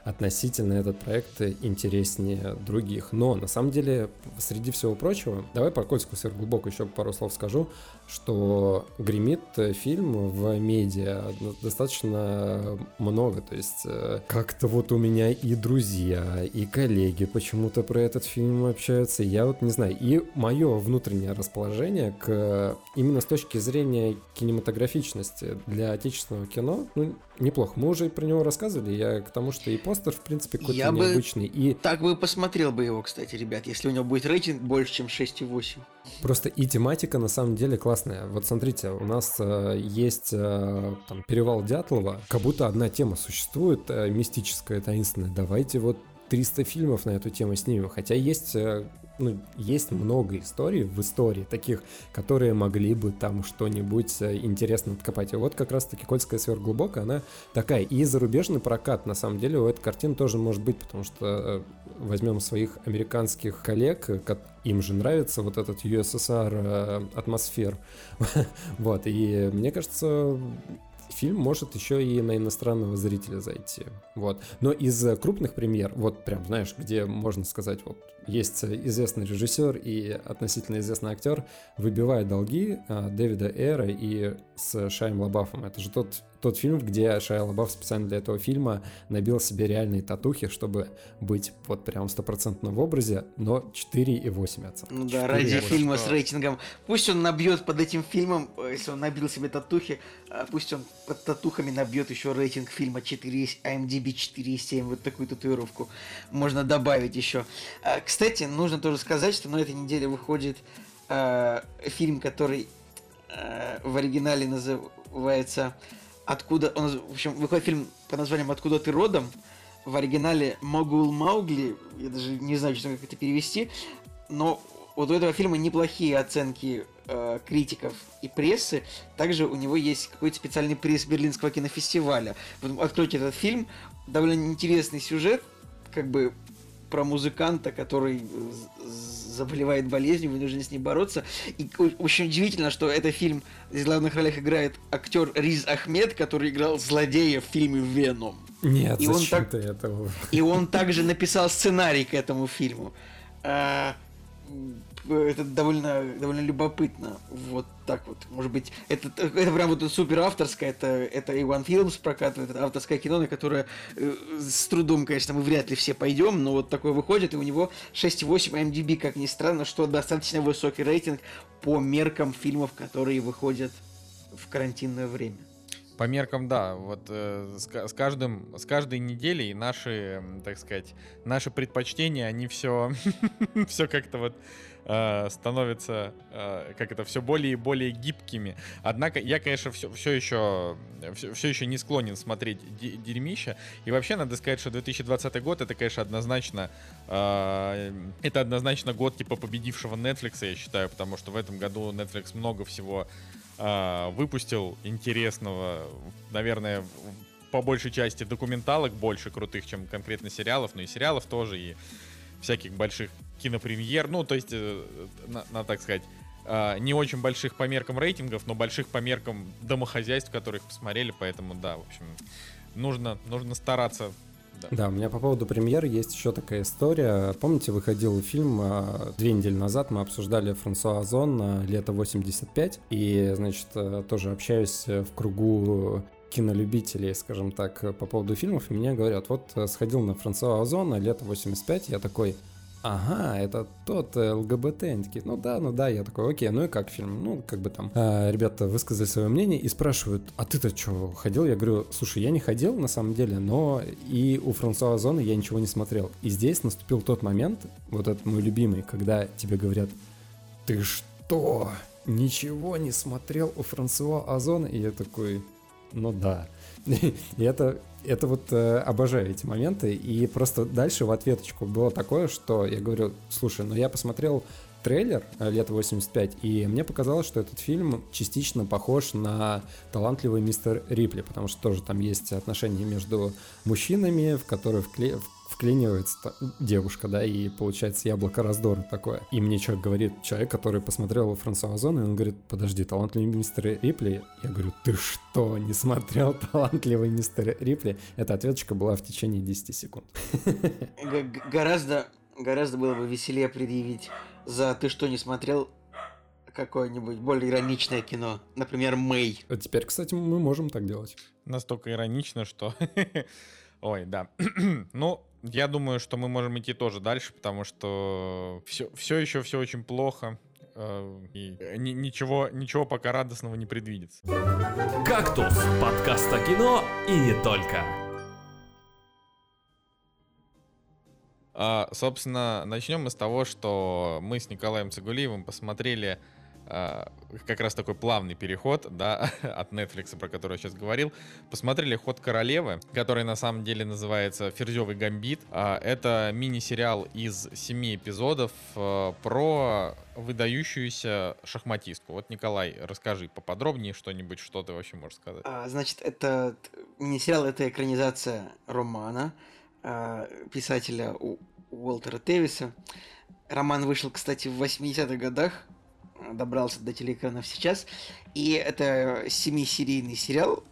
относительно этот проект интереснее других. Но на самом деле, среди всего прочего, давай про Кольскую сверхглубоко еще пару слов скажу, что гремит фильм в медиа достаточно много. То есть э, как-то вот у меня и друзья, и коллеги почему-то про этот фильм общаются. Я вот не знаю. И мое внутреннее расположение к именно с точки зрения кинематографичности для отечественного кино, ну, неплохо. Мы уже про него рассказывали. Я к тому, что и постер, в принципе, какой-то я необычный. Бы... И... Так бы посмотрел бы его, кстати, ребят, если у него будет рейтинг больше, чем 6,8. Просто и тематика на самом деле классная. Вот смотрите, у нас э, есть э, там перевал Дятлова, как будто одна тема существует, э, мистическая, таинственная. Давайте вот 300 фильмов на эту тему снимем. Хотя есть э, ну, есть много историй в истории таких, которые могли бы там что-нибудь э, интересно откопать. И вот как раз-таки «Кольская сверхглубокая», она такая. И зарубежный прокат, на самом деле, у этой картины тоже может быть, потому что э, возьмем своих американских коллег, им же нравится вот этот USSR атмосфер. [laughs] вот, и мне кажется, фильм может еще и на иностранного зрителя зайти. Вот. Но из крупных премьер, вот прям, знаешь, где можно сказать, вот есть известный режиссер и относительно известный актер, выбивая долги а, Дэвида Эра и с Шайм Лабафом. Это же тот, тот фильм, где Шайа Лабаф специально для этого фильма набил себе реальные татухи, чтобы быть вот прям стопроцентно в образе, но 4,8 оценка. Ну да, ради фильма с рейтингом. Пусть он набьет под этим фильмом, э, если он набил себе татухи, а пусть он под татухами набьет еще рейтинг фильма 4, IMDb 4,7, вот такую татуировку можно добавить еще. А, кстати, нужно тоже сказать, что на этой неделе выходит э, фильм, который э, в оригинале называется «Откуда...» он, В общем, выходит фильм по названием «Откуда ты родом?» В оригинале «Могул Маугли», я даже не знаю, что как это перевести, но вот у этого фильма неплохие оценки э, критиков и прессы. Также у него есть какой-то специальный приз Берлинского кинофестиваля. Откройте этот фильм, довольно интересный сюжет, как бы про музыканта, который заболевает болезнью, вынужден с ней бороться. И очень удивительно, что это фильм, в главных ролях играет актер Риз Ахмед, который играл злодея в фильме «Веном». Нет, и он так, ты этого? И он также написал сценарий к этому фильму. А, это довольно, довольно любопытно. Вот так вот. Может быть, это, это прям вот супер авторское, это, это Иван Филмс прокатывает, это авторское кино, на которое э, с трудом, конечно, мы вряд ли все пойдем, но вот такое выходит, и у него 6,8 MDB, как ни странно, что достаточно высокий рейтинг по меркам фильмов, которые выходят в карантинное время. По меркам, да. Вот э, с, с каждым, с каждой неделей наши, так сказать, наши предпочтения, они все, [laughs] все как-то вот э, становятся, э, как это, все более и более гибкими. Однако я, конечно, все, все еще, все, все еще не склонен смотреть дерьмища. И вообще надо сказать, что 2020 год это, конечно, однозначно, э, это однозначно год типа победившего Netflix, я считаю, потому что в этом году Netflix много всего э, выпустил интересного, наверное, по большей части документалок больше крутых, чем конкретно сериалов, но и сериалов тоже, и всяких больших кинопремьер, ну, то есть, э, на, на так сказать, э, не очень больших по меркам рейтингов, но больших по меркам домохозяйств, которых посмотрели, поэтому, да, в общем, нужно, нужно стараться да. да, у меня по поводу премьеры есть еще такая история. Помните, выходил фильм э, две недели назад, мы обсуждали Франсуа Озон «Лето 85», и, значит, э, тоже общаюсь в кругу кинолюбителей, скажем так, по поводу фильмов, и мне говорят, вот сходил на Франсуа Озона «Лето 85», я такой, ага, это тот ЛГБТ. Они такие, ну да, ну да. Я такой, окей, ну и как фильм? Ну, как бы там. А, ребята высказали свое мнение и спрашивают, а ты-то что, ходил? Я говорю, слушай, я не ходил на самом деле, но и у Франсуа Зона я ничего не смотрел. И здесь наступил тот момент, вот этот мой любимый, когда тебе говорят, ты что, ничего не смотрел у Франсуа Озона? И я такой, ну да. [laughs] И это это вот э, обожаю эти моменты. И просто дальше в ответочку было такое, что я говорю, слушай, ну я посмотрел трейлер э, «Лето 85», и мне показалось, что этот фильм частично похож на «Талантливый мистер Рипли», потому что тоже там есть отношения между мужчинами, в которые вкле вклинивается девушка, да, и получается яблоко раздора такое. И мне человек говорит, человек, который посмотрел Франсуа Озона, и он говорит, подожди, талантливый мистер Рипли? Я говорю, ты что, не смотрел [laughs] талантливый мистер Рипли? Эта ответочка была в течение 10 секунд. [laughs] Гораздо, гораздо было бы веселее предъявить за ты что не смотрел какое-нибудь более ироничное кино. Например, Мэй. А теперь, кстати, мы можем так делать. Настолько иронично, что... [laughs] Ой, да. [clears throat] ну, я думаю, что мы можем идти тоже дальше, потому что все, все еще все очень плохо. Э, и ничего, ничего пока радостного не предвидится. «Кактус» — подкаст о кино и не только. А, собственно, начнем мы с того, что мы с Николаем Цигулиевым посмотрели как раз такой плавный переход, да, [laughs] от Netflix, про который я сейчас говорил. Посмотрели «Ход королевы», который на самом деле называется «Ферзевый гамбит». А, это мини-сериал из семи эпизодов а, про выдающуюся шахматистку. Вот, Николай, расскажи поподробнее что-нибудь, что ты вообще можешь сказать. А, значит, это мини-сериал, это экранизация романа писателя Уолтера Тевиса. Роман вышел, кстати, в 80-х годах, добрался до телеэкранов сейчас. И это семисерийный сериал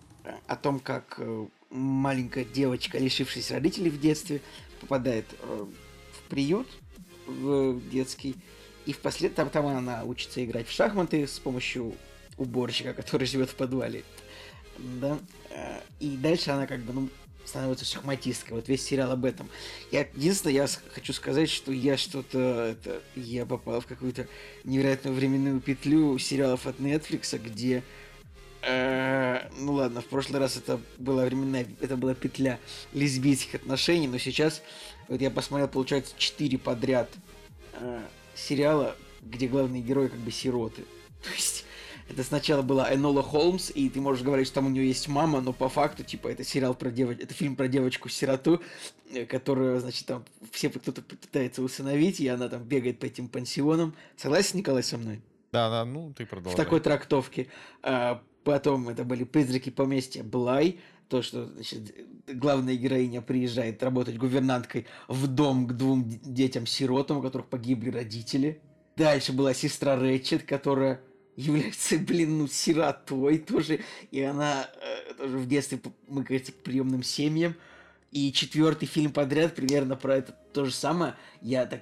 о том, как э, маленькая девочка, лишившись родителей в детстве, попадает э, в приют в детский. И впоследствии там, там она учится играть в шахматы с помощью уборщика, [laughs] который живет в подвале. да, э, и дальше она как бы, ну, становится шахматисткой. Вот весь сериал об этом. Я единственное, я хочу сказать, что я что-то это я попал в какую-то невероятную временную петлю сериалов от Netflix, где э, ну ладно, в прошлый раз это была временная, это была петля лесбийских отношений, но сейчас вот я посмотрел, получается, четыре подряд э, сериала, где главные герои как бы сироты. Это сначала была Энола Холмс, и ты можешь говорить, что там у нее есть мама, но по факту, типа, это сериал про девочку, это фильм про девочку-сироту, э, которую, значит, там все кто-то пытается усыновить, и она там бегает по этим пансионам. Согласен, Николай, со мной? Да, да, ну ты продолжай. В такой трактовке. А, потом это были «Призраки поместья Блай», то, что значит, главная героиня приезжает работать гувернанткой в дом к двум детям-сиротам, у которых погибли родители. Дальше была сестра Рэтчет, которая является, блин, ну, сиротой тоже, и она э, тоже в детстве мыкается к приемным семьям. И четвертый фильм подряд примерно про это то же самое. Я так,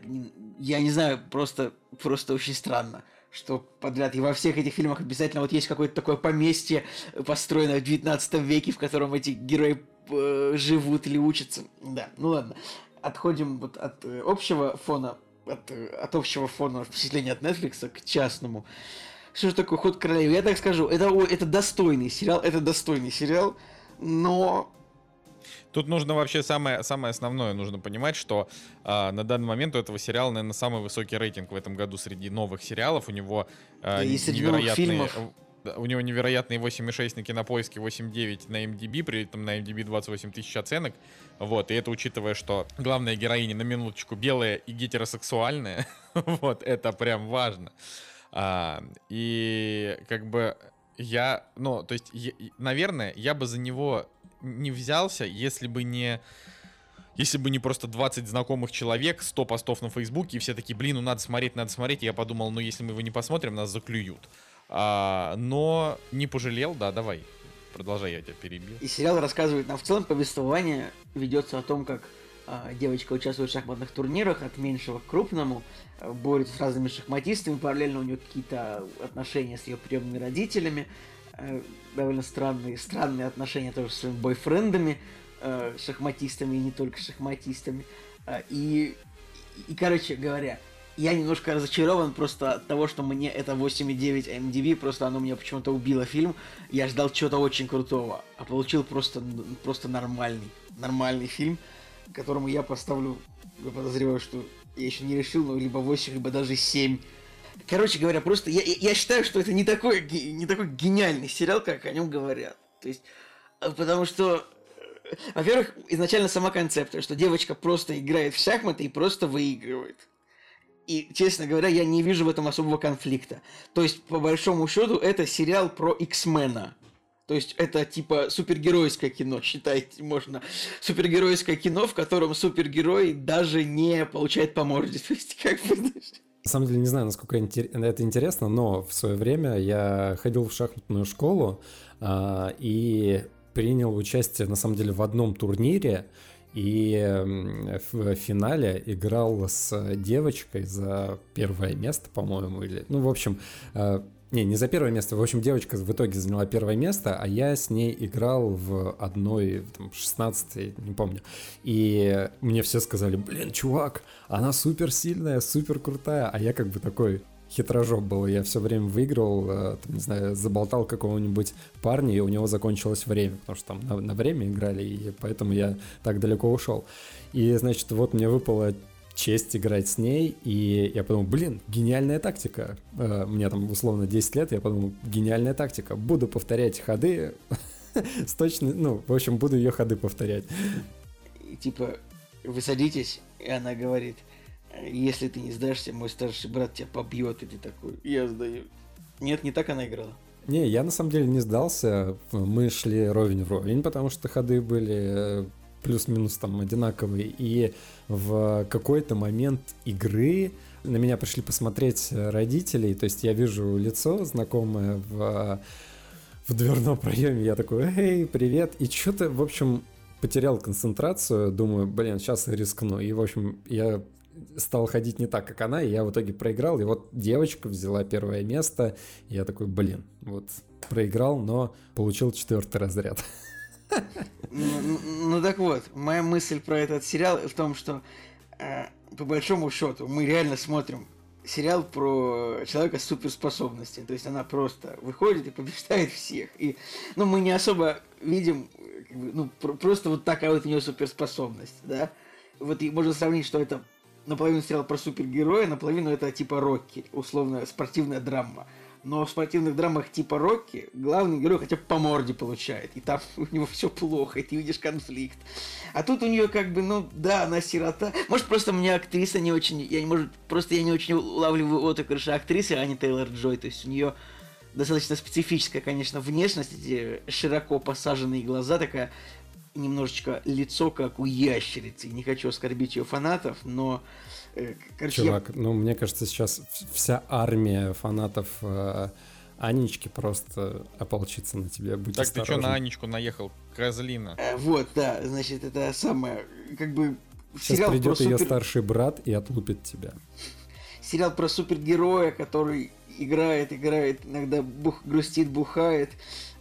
я не знаю, просто, просто очень странно, что подряд. И во всех этих фильмах обязательно вот есть какое-то такое поместье, построенное в 19 веке, в котором эти герои э, живут или учатся. Да, ну ладно. Отходим вот от э, общего фона, от, э, от общего фона впечатления от Netflix к частному. Что же такое «Ход королевы»? Я так скажу, это, это достойный сериал, это достойный сериал, но Тут нужно вообще самое, самое основное, нужно понимать, что э, на данный момент у этого сериала, наверное, самый высокий рейтинг в этом году среди новых сериалов. У него э, невероятные... У него невероятные 8,6 на кинопоиске, 8,9 на MDB, при этом на MDB 28 тысяч оценок. Вот, и это учитывая, что главная героиня на минуточку белая и гетеросексуальная. [laughs] вот, это прям важно. А, и как бы я, ну, то есть, я, наверное, я бы за него не взялся, если бы не если бы не просто 20 знакомых человек, 100 постов на Фейсбуке, и все такие, блин, ну надо смотреть, надо смотреть, и я подумал, ну если мы его не посмотрим, нас заклюют. А, но не пожалел, да, давай, продолжай, я тебя перебил. И сериал рассказывает нам в целом повествование, ведется о том, как девочка участвует в шахматных турнирах от меньшего к крупному, а, борется с разными шахматистами, параллельно у нее какие-то отношения с ее приемными родителями, а, довольно странные, странные отношения тоже с своими бойфрендами, шахматистами и не только шахматистами. И, и, короче говоря, я немножко разочарован просто от того, что мне это 8,9 MDB, просто оно меня почему-то убило фильм. Я ждал чего-то очень крутого, а получил просто, просто нормальный, нормальный фильм которому я поставлю, я подозреваю, что я еще не решил, но либо 8, либо даже 7. Короче говоря, просто я, я считаю, что это не такой, не такой гениальный сериал, как о нем говорят. То есть, а, потому что, э, во-первых, изначально сама концепция, что девочка просто играет в шахматы и просто выигрывает. И, честно говоря, я не вижу в этом особого конфликта. То есть, по большому счету, это сериал про X-мена. То есть это типа супергеройское кино, считайте, можно. Супергеройское кино, в котором супергерой даже не получает по морде. [laughs] То есть как бы... На самом деле не знаю, насколько это интересно, но в свое время я ходил в шахматную школу а, и принял участие на самом деле в одном турнире, и в финале играл с девочкой за первое место, по-моему, или... Ну, в общем, а, не, не за первое место. В общем, девочка в итоге заняла первое место, а я с ней играл в одной, там, 16 не помню. И мне все сказали, блин, чувак, она супер сильная, супер крутая. А я как бы такой хитрожоп был. Я все время выиграл, э, там, не знаю, заболтал какого-нибудь парня, и у него закончилось время, потому что там на, на время играли, и поэтому я так далеко ушел. И, значит, вот мне выпало честь играть с ней, и я подумал, блин, гениальная тактика. Э, мне там условно 10 лет, я подумал, гениальная тактика. Буду повторять ходы [laughs] с точно, ну, в общем, буду ее ходы повторять. Типа, вы садитесь, и она говорит, если ты не сдашься, мой старший брат тебя побьет, и ты такой, я сдаю. Нет, не так она играла. Не, я на самом деле не сдался. Мы шли ровень в ровень, потому что ходы были плюс-минус там одинаковые. И в какой-то момент игры на меня пришли посмотреть родители, то есть я вижу лицо знакомое в, в дверном проеме, я такой, эй, привет, и что-то, в общем, потерял концентрацию, думаю, блин, сейчас рискну, и, в общем, я стал ходить не так, как она, и я в итоге проиграл, и вот девочка взяла первое место, и я такой, блин, вот проиграл, но получил четвертый разряд. Ну, ну, ну так вот, моя мысль про этот сериал в том, что э, по большому счету мы реально смотрим сериал про человека с суперспособностями. То есть она просто выходит и побеждает всех. И, ну, мы не особо видим, как бы, ну, про- просто вот такая вот у нее суперспособность, да. Вот и можно сравнить, что это наполовину сериал про супергероя, наполовину это типа Рокки, условно спортивная драма. Но в спортивных драмах типа Рокки главный герой хотя бы по морде получает. И там [laughs] у него все плохо, и ты видишь конфликт. А тут у нее как бы, ну да, она сирота. Может, просто мне актриса не очень. Я не может, просто я не очень улавливаю отыгрыши актрисы Ани Тейлор Джой. То есть у нее достаточно специфическая, конечно, внешность, эти широко посаженные глаза, такая немножечко лицо, как у ящерицы. Не хочу оскорбить ее фанатов, но э, короче, я- Чувак, ну мне кажется, сейчас вся армия фанатов э, Анечки просто ополчится на тебя. Будь Так ты что осторожен. на Анечку наехал? Козлина. Э, Вот, да, значит, это самое, как бы Сейчас сериал про придет ее супер... старший брат и отлупит тебя. сериал про супергероя, который играет, играет, иногда бух, грустит, бухает,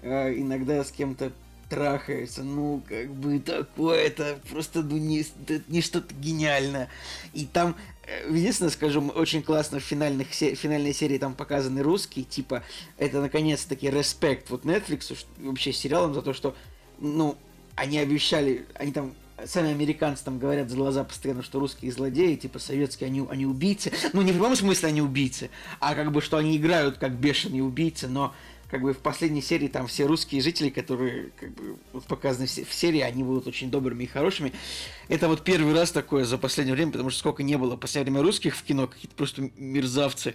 э, иногда с кем-то трахается. Ну, как бы такое, это просто ну, не, не что-то гениальное. И там, э, единственное, скажу, очень классно в финальных, се- финальной серии там показаны русские, типа, это наконец-таки респект вот Netflix, вообще сериалам за то, что, ну, они обещали, они там сами американцы там говорят за глаза постоянно, что русские злодеи, типа советские, они, они убийцы. Ну, не в прямом смысле они убийцы, а как бы, что они играют как бешеные убийцы, но как бы в последней серии там все русские жители, которые как бы вот показаны в се- в серии, они будут очень добрыми и хорошими. Это вот первый раз такое за последнее время, потому что сколько не было в последнее время русских в кино, какие-то просто мерзавцы.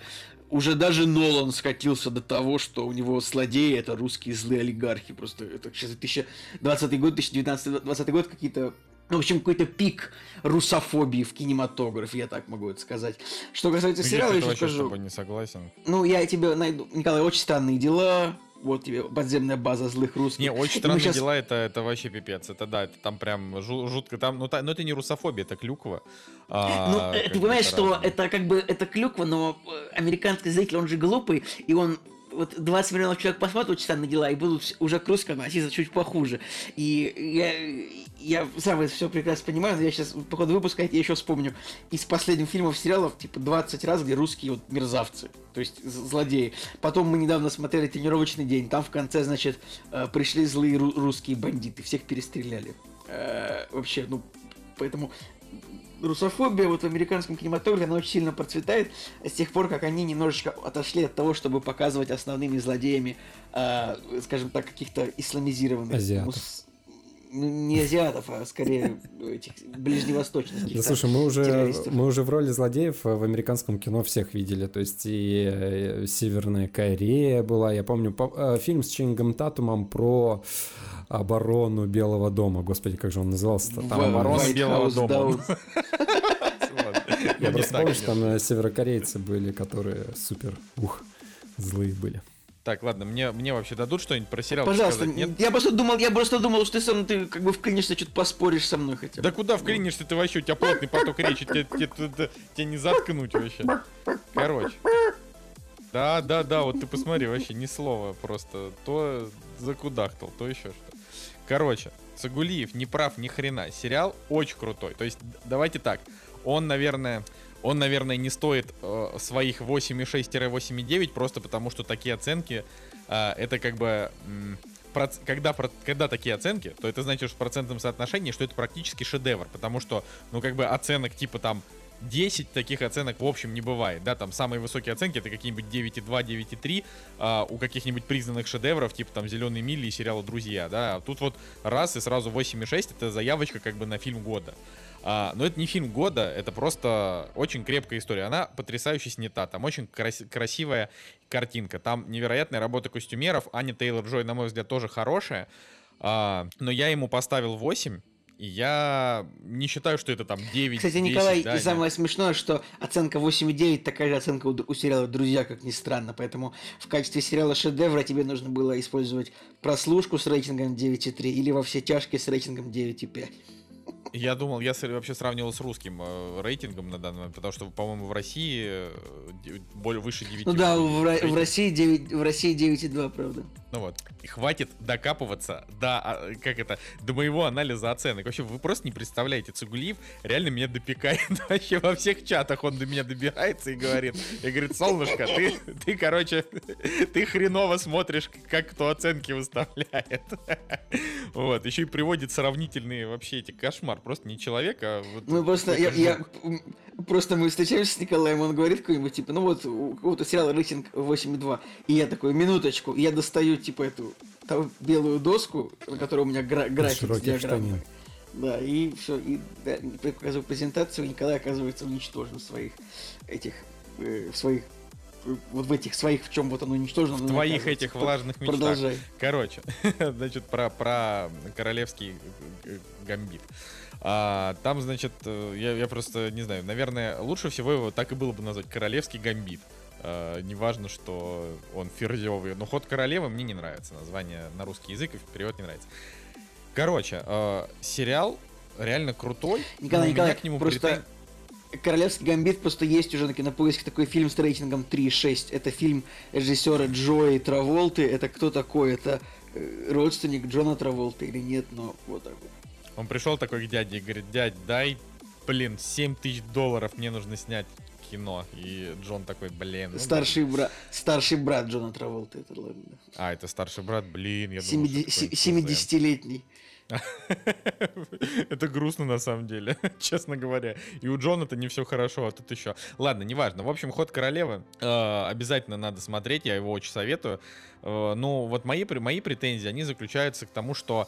Уже даже Нолан скатился до того, что у него злодеи это русские злые олигархи. Просто это сейчас 2020 год, 2019-2020 год какие-то в общем, какой-то пик русофобии в кинематографе, я так могу это сказать. Что касается Ну, сериала, я я еще с скажу. тобой не согласен. Ну, я тебе найду. Николай, очень странные дела. Вот тебе подземная база злых русских. Не, очень странные щас- дела, это, это вообще пипец. Это да, это там прям жу- жутко. Там, ну, та- но это не русофобия, это клюква. А, [laughs] Ну, э, ты понимаешь, что это как бы это клюква, но э, американский зритель, он же глупый, и он вот 20 миллионов человек посмотрят очень странные дела и будут уже к русскому относиться чуть похуже. И я, я сам это все прекрасно понимаю, но я сейчас по ходу выпуска я еще вспомню из последних фильмов, сериалов, типа 20 раз, где русские вот мерзавцы, то есть злодеи. Потом мы недавно смотрели «Тренировочный день», там в конце, значит, э, пришли злые ру- русские бандиты, всех перестреляли. Э, Вообще, ну, поэтому русофобия вот в американском кинематографе, она очень сильно процветает с тех пор, как они немножечко отошли от того, чтобы показывать основными злодеями, э, скажем так, каких-то исламизированных... Азиатов. мус- ну, не азиатов, а скорее этих ближневосточных. Да слушай, мы уже, мы уже в роли злодеев в американском кино всех видели. То есть и э, Северная Корея была. Я помню по- э, фильм с Чингом Татумом про оборону Белого дома. Господи, как же он назывался-то? Там оборона Белого дома. Я просто помню, что там э, северокорейцы были, которые супер, ух, злые были. Так, ладно, мне, мне вообще дадут что-нибудь про сериал Пожалуйста, сказать? Нет? я просто думал, я просто думал, что ты сам ты как бы вклинишься, что-то поспоришь со мной хотя бы. Да куда вклинишься ты вообще? У тебя плотный поток речи, тебе не заткнуть вообще. Короче. Да, да, да, вот ты посмотри, вообще ни слова просто. То закудахтал, то еще что. Короче, Сагулиев не прав ни хрена. Сериал очень крутой. То есть, давайте так. Он, наверное, он, наверное, не стоит э, своих 8,6-8,9, просто потому что такие оценки, э, это как бы... м, когда, когда такие оценки, то это значит что в процентном соотношении, что это практически шедевр, потому что, ну, как бы оценок типа там 10 таких оценок в общем не бывает, да, там самые высокие оценки это какие-нибудь 9,2, 9,3 а, у каких-нибудь признанных шедевров, типа там «Зеленые мили» и сериала «Друзья», да, а тут вот раз и сразу 8,6 это заявочка как бы на фильм года. А, но это не фильм года, это просто очень крепкая история. Она потрясающе снята, там очень крас- красивая картинка, там невероятная работа костюмеров. Аня Тейлор-Джой, на мой взгляд, тоже хорошая, А, но я ему поставил 8, и я не считаю, что это там 9, Кстати, 10, Николай, да, и нет. самое смешное, что оценка 8,9 такая же оценка у, у сериала «Друзья», как ни странно. Поэтому в качестве сериала шедевра тебе нужно было использовать прослушку с рейтингом 9,3 или во все тяжкие с рейтингом 9,5. Я думал, я вообще сравнивал с русским э, рейтингом на данный момент, потому что, по-моему, в России э, более выше 9. Ну да, в, в. России 9, в России 9,2, правда. Ну вот. И хватит докапываться до, а, как это, до моего анализа оценок. Вообще, вы просто не представляете, Цугулиев реально меня допекает. [laughs] Вообще во всех чатах он до меня добирается и говорит, и говорит, солнышко, ты, ты, короче, ты хреново смотришь, как кто оценки выставляет. [laughs] Вот, еще и приводит сравнительные вообще эти кошмар. Просто не человек, а вот Мы просто, я, я- просто мы встречаемся с Николаем, он говорит какой-нибудь, типа, ну вот, у какого-то сериала рейтинг 8,2, и я такой, минуточку, и я достаю, типа, эту там белую доску, на которой у меня гра- график с диаграммой. Да, и все, и да, показываю презентацию, Николай оказывается уничтожен в своих этих, э, в своих, вот в этих своих, в чем вот он уничтожен. В он твоих оказывается. этих влажных мечтах. Продолжай. Короче, [laughs] значит, про, про королевский э, гамбит. А, там, значит, э, я, я просто не знаю, наверное, лучше всего его так и было бы назвать королевский гамбит. А, неважно, что он ферзевый. Но ход королевы мне не нравится. Название на русский язык и перевод не нравится. Короче, э, сериал реально крутой. Николай, Николай, к нему просто претен- Королевский гамбит просто есть уже на кинопоиске такой фильм с рейтингом 3,6. Это фильм режиссера Джои Траволты. Это кто такой? Это э, родственник Джона Траволты или нет? Но вот так вот. Он пришел такой к дяде и говорит, дядь, дай, блин, 7 тысяч долларов, мне нужно снять кино. И Джон такой, блин. ну старший, брат, старший брат Джона Траволты. Это ладно. А, это старший брат, блин, я думал, что Семиди- это се- какой-нибудь кузен. 70-летний. [laughs] Это грустно на самом деле, [laughs] честно говоря. И у Джона-то не все хорошо, а тут еще. Ладно, неважно. В общем, ход королевы э, обязательно надо смотреть, я его очень советую. Ну, вот мои, мои претензии, они заключаются к тому, что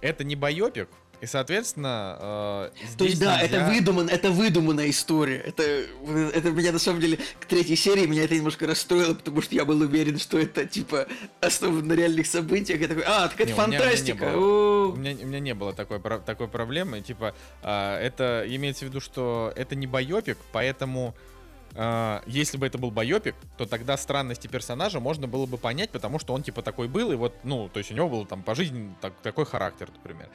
это не байопик, и, соответственно, э, То есть, да, нельзя- это, выдуман, это выдуманная история. Это, это меня, на самом деле, к третьей серии меня это немножко расстроило, потому что я был уверен, что это, типа, основано на реальных событиях. Я такой, а, так это Не, фантастика. было. о». У меня, у меня не было такой, такой проблемы. Типа, а, это имеется в виду, что это не байопик, поэтому а, если бы это был байопик, то тогда странности персонажа можно было бы понять, потому что он типа такой был, и вот, ну, то есть у него был там по жизни так- такой характер, например.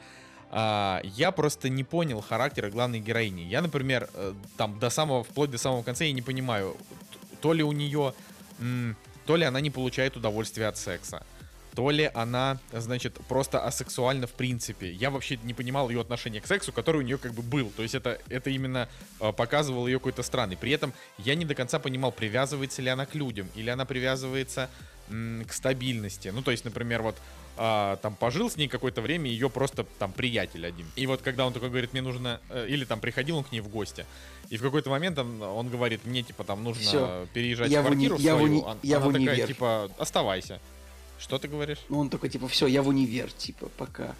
А, я просто не понял характера главной героини. Я, например, э, там до самого, вплоть до самого конца я не понимаю, то ли у нее, то ли она не получает удовольствия от секса, то ли она, значит, просто асексуальна в принципе. Я вообще не понимал ее отношение к сексу, который у нее как бы был. То есть это, это именно э, показывало ее какой-то странный. При этом я не до конца понимал, привязывается ли она к людям, или она привязывается к стабильности. Ну, то есть, например, вот а, там пожил с ней какое-то время, ее просто там приятель один. И вот когда он такой говорит, мне нужно, э, или там приходил он к ней в гости, и в какой-то момент он, он говорит, мне типа там нужно Всё. переезжать Я в в уни- квартиру я в свою. уни- Она- я в она такая, универ. типа, оставайся. Что ты говоришь? Ну, он такой, типа, все, я в универ, типа, пока.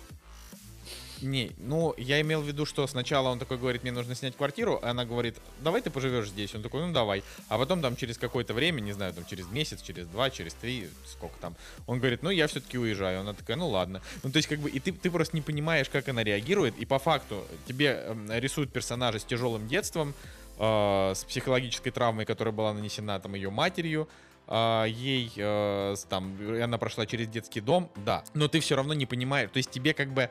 Не, ну, я имел в виду, что сначала он такой говорит, мне нужно снять квартиру, а она говорит, давай ты поживешь здесь. Он такой, ну давай. А потом там через какое-то время, не знаю, там через месяц, через два, через три, сколько там, он говорит, ну я все-таки уезжаю. Она такая, ну ладно. Ну, то есть, как бы, и ты, ты просто не понимаешь, как она реагирует, и по факту тебе эм, рисуют персонажа с тяжелым детством, э, с психологической травмой, которая была нанесена там ее матерью, а, ей э, там она прошла через детский дом, да, но ты все равно не понимаешь, то есть тебе как бы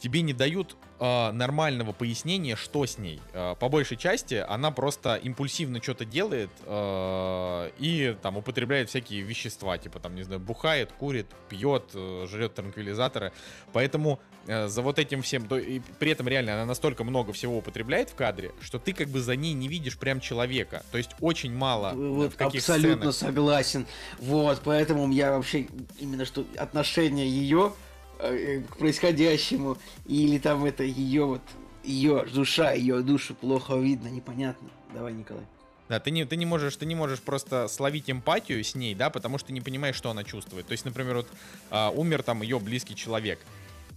тебе не дают э, нормального пояснения, что с ней. Э, по большей части она просто импульсивно что-то делает э, и там употребляет всякие вещества, типа там, не знаю, бухает, курит, пьет, э, жрет транквилизаторы. Поэтому э, за вот этим всем, то- и при этом реально она настолько много всего употребляет в кадре, что ты как бы за ней не видишь прям человека. То есть очень мало э, Вот в каких абсолютно сценах. согласен. Вот, поэтому я вообще именно что отношение ее к происходящему, или там это ее вот ее душа, ее душу плохо видно, непонятно. Давай, Николай. Да, ты не, ты не можешь, ты не можешь просто словить эмпатию с ней, да, потому что не понимаешь, что она чувствует. То есть, например, вот а, умер там ее близкий человек.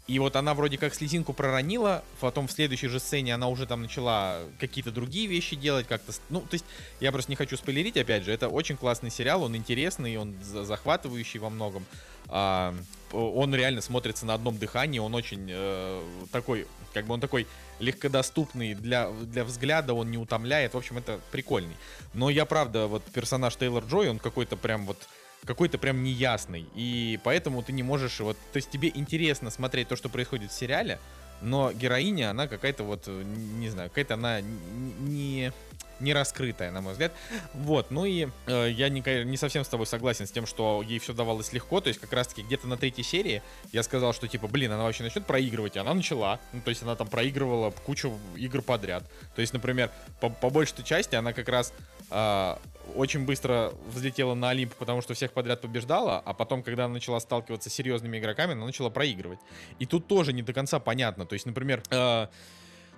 И вот она вроде как слезинку проронила, потом в следующей же сцене она уже там начала какие-то другие вещи делать, как-то... Ну, то есть, я просто не хочу спойлерить, опять же, это очень классный сериал, он интересный, он за- захватывающий во многом. А, он реально смотрится на одном дыхании, он очень э, такой, как бы он такой легкодоступный для, для взгляда, он не утомляет, в общем, это прикольный. Но я, правда, вот персонаж Тейлор Джой, он какой-то прям вот какой-то прям неясный. И поэтому ты не можешь, вот, то есть тебе интересно смотреть то, что происходит в сериале, но героиня, она какая-то вот, э, не знаю, какая-то она не не раскрытая, на мой взгляд. Вот, ну и э, я не, не совсем с тобой согласен с тем, что ей все давалось легко, то есть как раз-таки где-то на третьей серии я сказал, что типа, блин, она вообще начнет проигрывать, и она начала, ну то есть она там проигрывала кучу игр подряд. То есть, например, по, по большей части она как раз э, очень быстро взлетела на Олимп, потому что всех подряд побеждала, а потом, когда она начала сталкиваться с серьезными игроками, она начала проигрывать. И тут тоже не до конца понятно, то есть, например, э,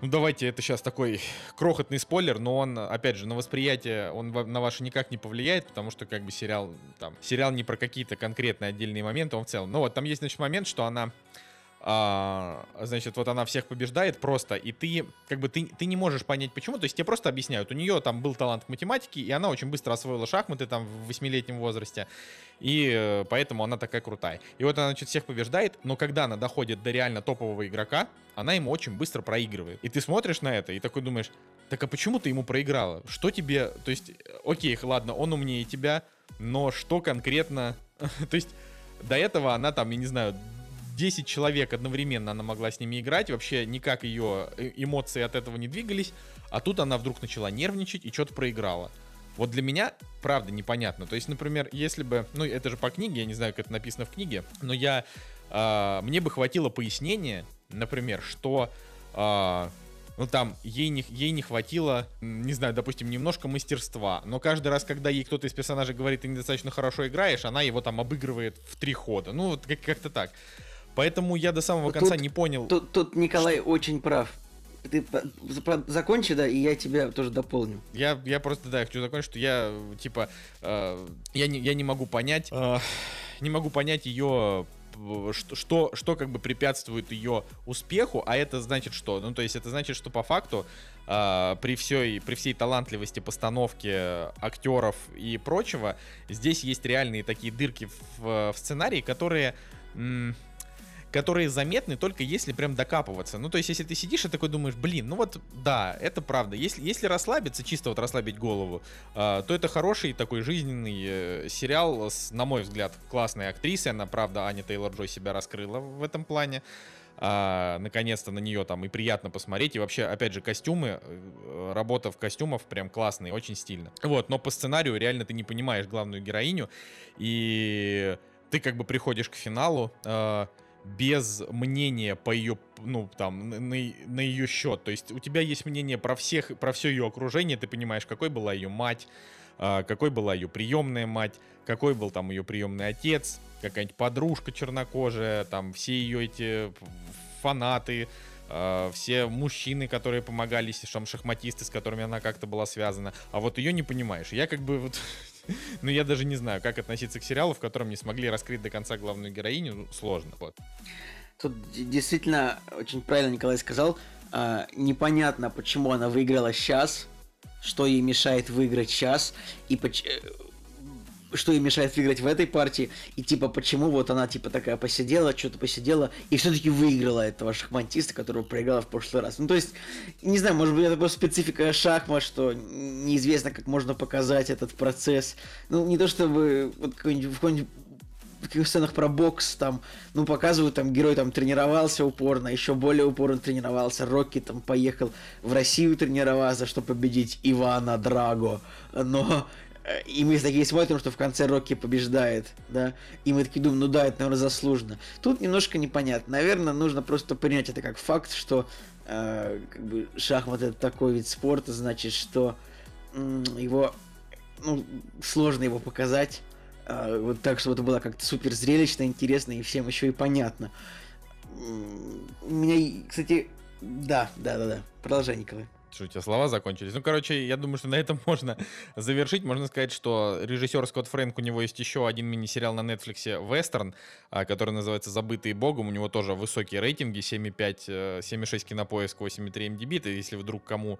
ну давайте, это сейчас такой крохотный спойлер, но он, опять же, на восприятие, он на ваше никак не повлияет, потому что как бы сериал, там, сериал не про какие-то конкретные отдельные моменты, он в целом. Ну вот, там есть, значит, момент, что она а, значит, вот она всех побеждает просто, и ты, как бы, ты, ты не можешь понять, почему, то есть тебе просто объясняют, у нее там был талант к математике, и она очень быстро освоила шахматы там в восьмилетнем возрасте, и э, поэтому она такая крутая. И вот она, значит, всех побеждает, но когда она доходит до реально топового игрока, она ему очень быстро проигрывает. И ты смотришь на это и такой думаешь, так а почему ты ему проиграла? Что тебе, то есть, окей, ладно, он умнее тебя, но что конкретно, [laughs] то есть, до этого она там, я не знаю, 10 человек одновременно она могла с ними играть, вообще никак ее э, эмоции от этого не двигались, а тут она вдруг начала нервничать и что-то проиграла. Вот для меня, правда, непонятно. То есть, например, если бы, ну, это же по книге, я не знаю, как это написано в книге, но я, э, мне бы хватило пояснения, например, что, э, ну, там, ей не, ей не хватило, не знаю, допустим, немножко мастерства, но каждый раз, когда ей кто-то из персонажей говорит, ты недостаточно хорошо играешь, она его там обыгрывает в три хода. Ну, вот как- как-то так. Поэтому я до самого конца тут, не понял. Тут, тут Николай что... очень прав. Ты закончи, да, и я тебя тоже дополню. Я, я просто, да, хочу закончить, что я, типа, э, я, не, я не могу понять, э, не могу понять ее что, что, что как бы препятствует ее успеху, а это значит что? Ну, то есть это значит, что по факту э, при, всей, при всей талантливости постановки актеров и прочего, здесь есть реальные такие дырки в, в сценарии, которые... М- которые заметны только если прям докапываться. Ну, то есть, если ты сидишь и такой думаешь, блин, ну вот, да, это правда. Если, если расслабиться, чисто вот расслабить голову, э, то это хороший такой жизненный э, сериал с, на мой взгляд, классной актрисой. Она, правда, Аня Тейлор-Джой себя раскрыла в этом плане. А, наконец-то на нее там и приятно посмотреть. И вообще, опять же, костюмы, э, работа в костюмах прям классные, очень стильно. Вот, но по сценарию реально ты не понимаешь главную героиню. И ты как бы приходишь к финалу, э, без мнения по ее, ну, там, на, на ее счет. То есть у тебя есть мнение про всех, про все ее окружение, ты понимаешь, какой была ее мать, а, какой была ее приемная мать, какой был там ее приемный отец, какая-нибудь подружка чернокожая, там все ее эти фанаты, а, все мужчины, которые помогали, там шахматисты, с которыми она как-то была связана, а вот ее не понимаешь. Я как бы вот [laughs] [laughs] ну, я даже не знаю, как относиться к сериалу, в котором не смогли раскрыть до конца главную героиню. Ну, сложно. Вот. Тут действительно очень правильно Николай сказал. А, непонятно, почему она выиграла сейчас, что ей мешает выиграть сейчас, и поч- что ей мешает выиграть в этой партии, и типа почему вот она типа такая посидела, что-то посидела, и все-таки выиграла этого шахматиста, которого проиграла в прошлый раз. Ну то есть, не знаю, может быть это просто специфика шахмат, что неизвестно, как можно показать этот процесс. Ну не то чтобы вот какой-нибудь, в какой-нибудь в каких сценах про бокс там, ну, показывают, там, герой там тренировался упорно, еще более упорно тренировался, Рокки там поехал в Россию тренироваться, чтобы победить Ивана Драго, но и мы такие смотрим, что в конце Рокки побеждает, да, и мы такие думаем, ну да, это, наверное, заслуженно. Тут немножко непонятно. Наверное, нужно просто принять это как факт, что э, как бы шахмат это такой вид спорта, значит, что э, его, ну, сложно его показать, э, вот так, чтобы это было как-то супер зрелищно, интересно и всем еще и понятно. У меня, кстати, да, да, да, да. Продолжай, Николай. Что у тебя слова закончились? Ну, короче, я думаю, что на этом [laughs] можно завершить. Можно сказать, что режиссер Скотт Фрэнк, у него есть еще один мини-сериал на Netflix «Вестерн», а, который называется «Забытые богом». У него тоже высокие рейтинги, 7,5, 7,6 э, кинопоиск, 8,3 MDB. То если вдруг кому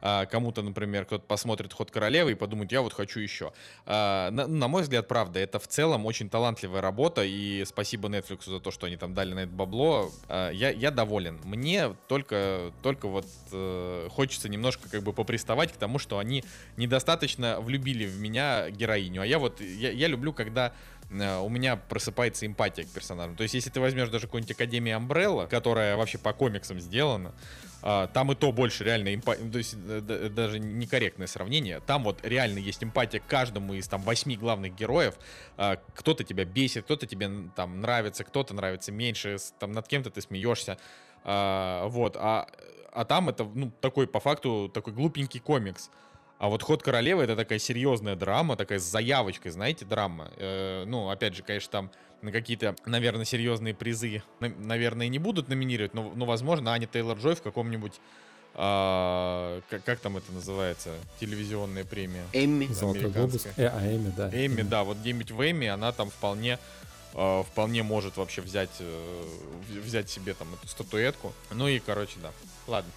а, кому-то, например, кто-то посмотрит «Ход королевы» и подумает, я вот хочу еще. А, на, на мой взгляд, правда, это в целом очень талантливая работа, и спасибо Netflix за то, что они там дали на это бабло. А, я, я доволен. Мне только, только вот э, хочется немножко как бы поприставать к тому, что они недостаточно влюбили в меня героиню. А я вот, я, я люблю, когда у меня просыпается эмпатия к персонажам. То есть, если ты возьмешь даже какую-нибудь Академию Амбрелла, которая вообще по комиксам сделана, а, там и то больше реально эмпатия, то есть э, даже некорректное сравнение. Там вот реально есть эмпатия к каждому из там восьми главных героев. А, кто-то тебя бесит, кто-то тебе там нравится, кто-то нравится меньше, там над кем-то ты смеешься. А, вот, а, а там это, ну, такой, по факту, такой глупенький комикс. А вот «Ход королевы» — это такая серьезная драма, такая с заявочкой, знаете, драма. Э, ну, опять же, конечно, там на какие-то, наверное, серьезные призы, на, наверное, не будут номинировать, но, но возможно, Аня Тейлор-Джой в каком-нибудь а, как, как там это называется? Телевизионная премия. Эмми. Золотой глобус. Э, а, Эмми, да. Эмми, да, вот где-нибудь в Эмми она там вполне э, вполне может вообще взять, э, взять себе там эту статуэтку. Ну и, короче, да. Ладно.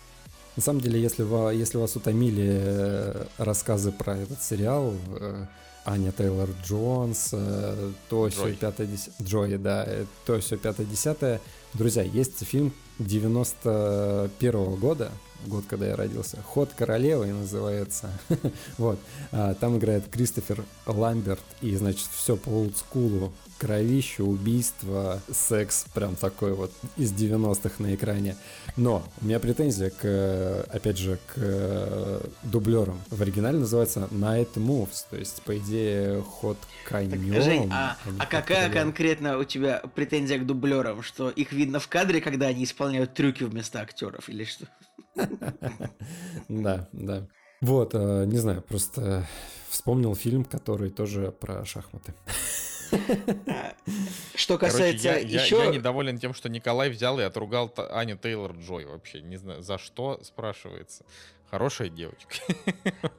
На самом деле, если, вы, если вас утомили э, рассказы про этот сериал, э, Аня Тейлор Джонс, э, то все пятое десятое, Джои, да, то все пятое десятое. Друзья, есть фильм 91 -го года, год, когда я родился. «Ход королевы» называется. [laughs] вот. А, там играет Кристофер Ламберт, и, значит, все по олдскулу. Кровище, убийство, секс, прям такой вот из 90-х на экране. Но у меня претензия к, опять же, к дублерам. В оригинале называется Night Moves, то есть, по идее, ход конем. Так, Жень, а, а, какая королевы. конкретно у тебя претензия к дублерам? Что их видно в кадре, когда они исполняют трюки вместо актеров, или что? Да, да. Вот, э, не знаю, просто вспомнил фильм, который тоже про шахматы. Что касается Короче, я, еще... Я, я недоволен тем, что Николай взял и отругал Аню Тейлор Джой вообще. Не знаю, за что, спрашивается. Хорошая девочка.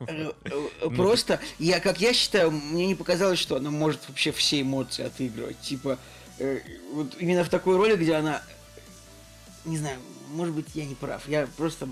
Э, [laughs] э, просто, я, как я считаю, мне не показалось, что она может вообще все эмоции отыгрывать. Типа, вот именно в такой роли, где она, не знаю, может быть, я не прав. Я просто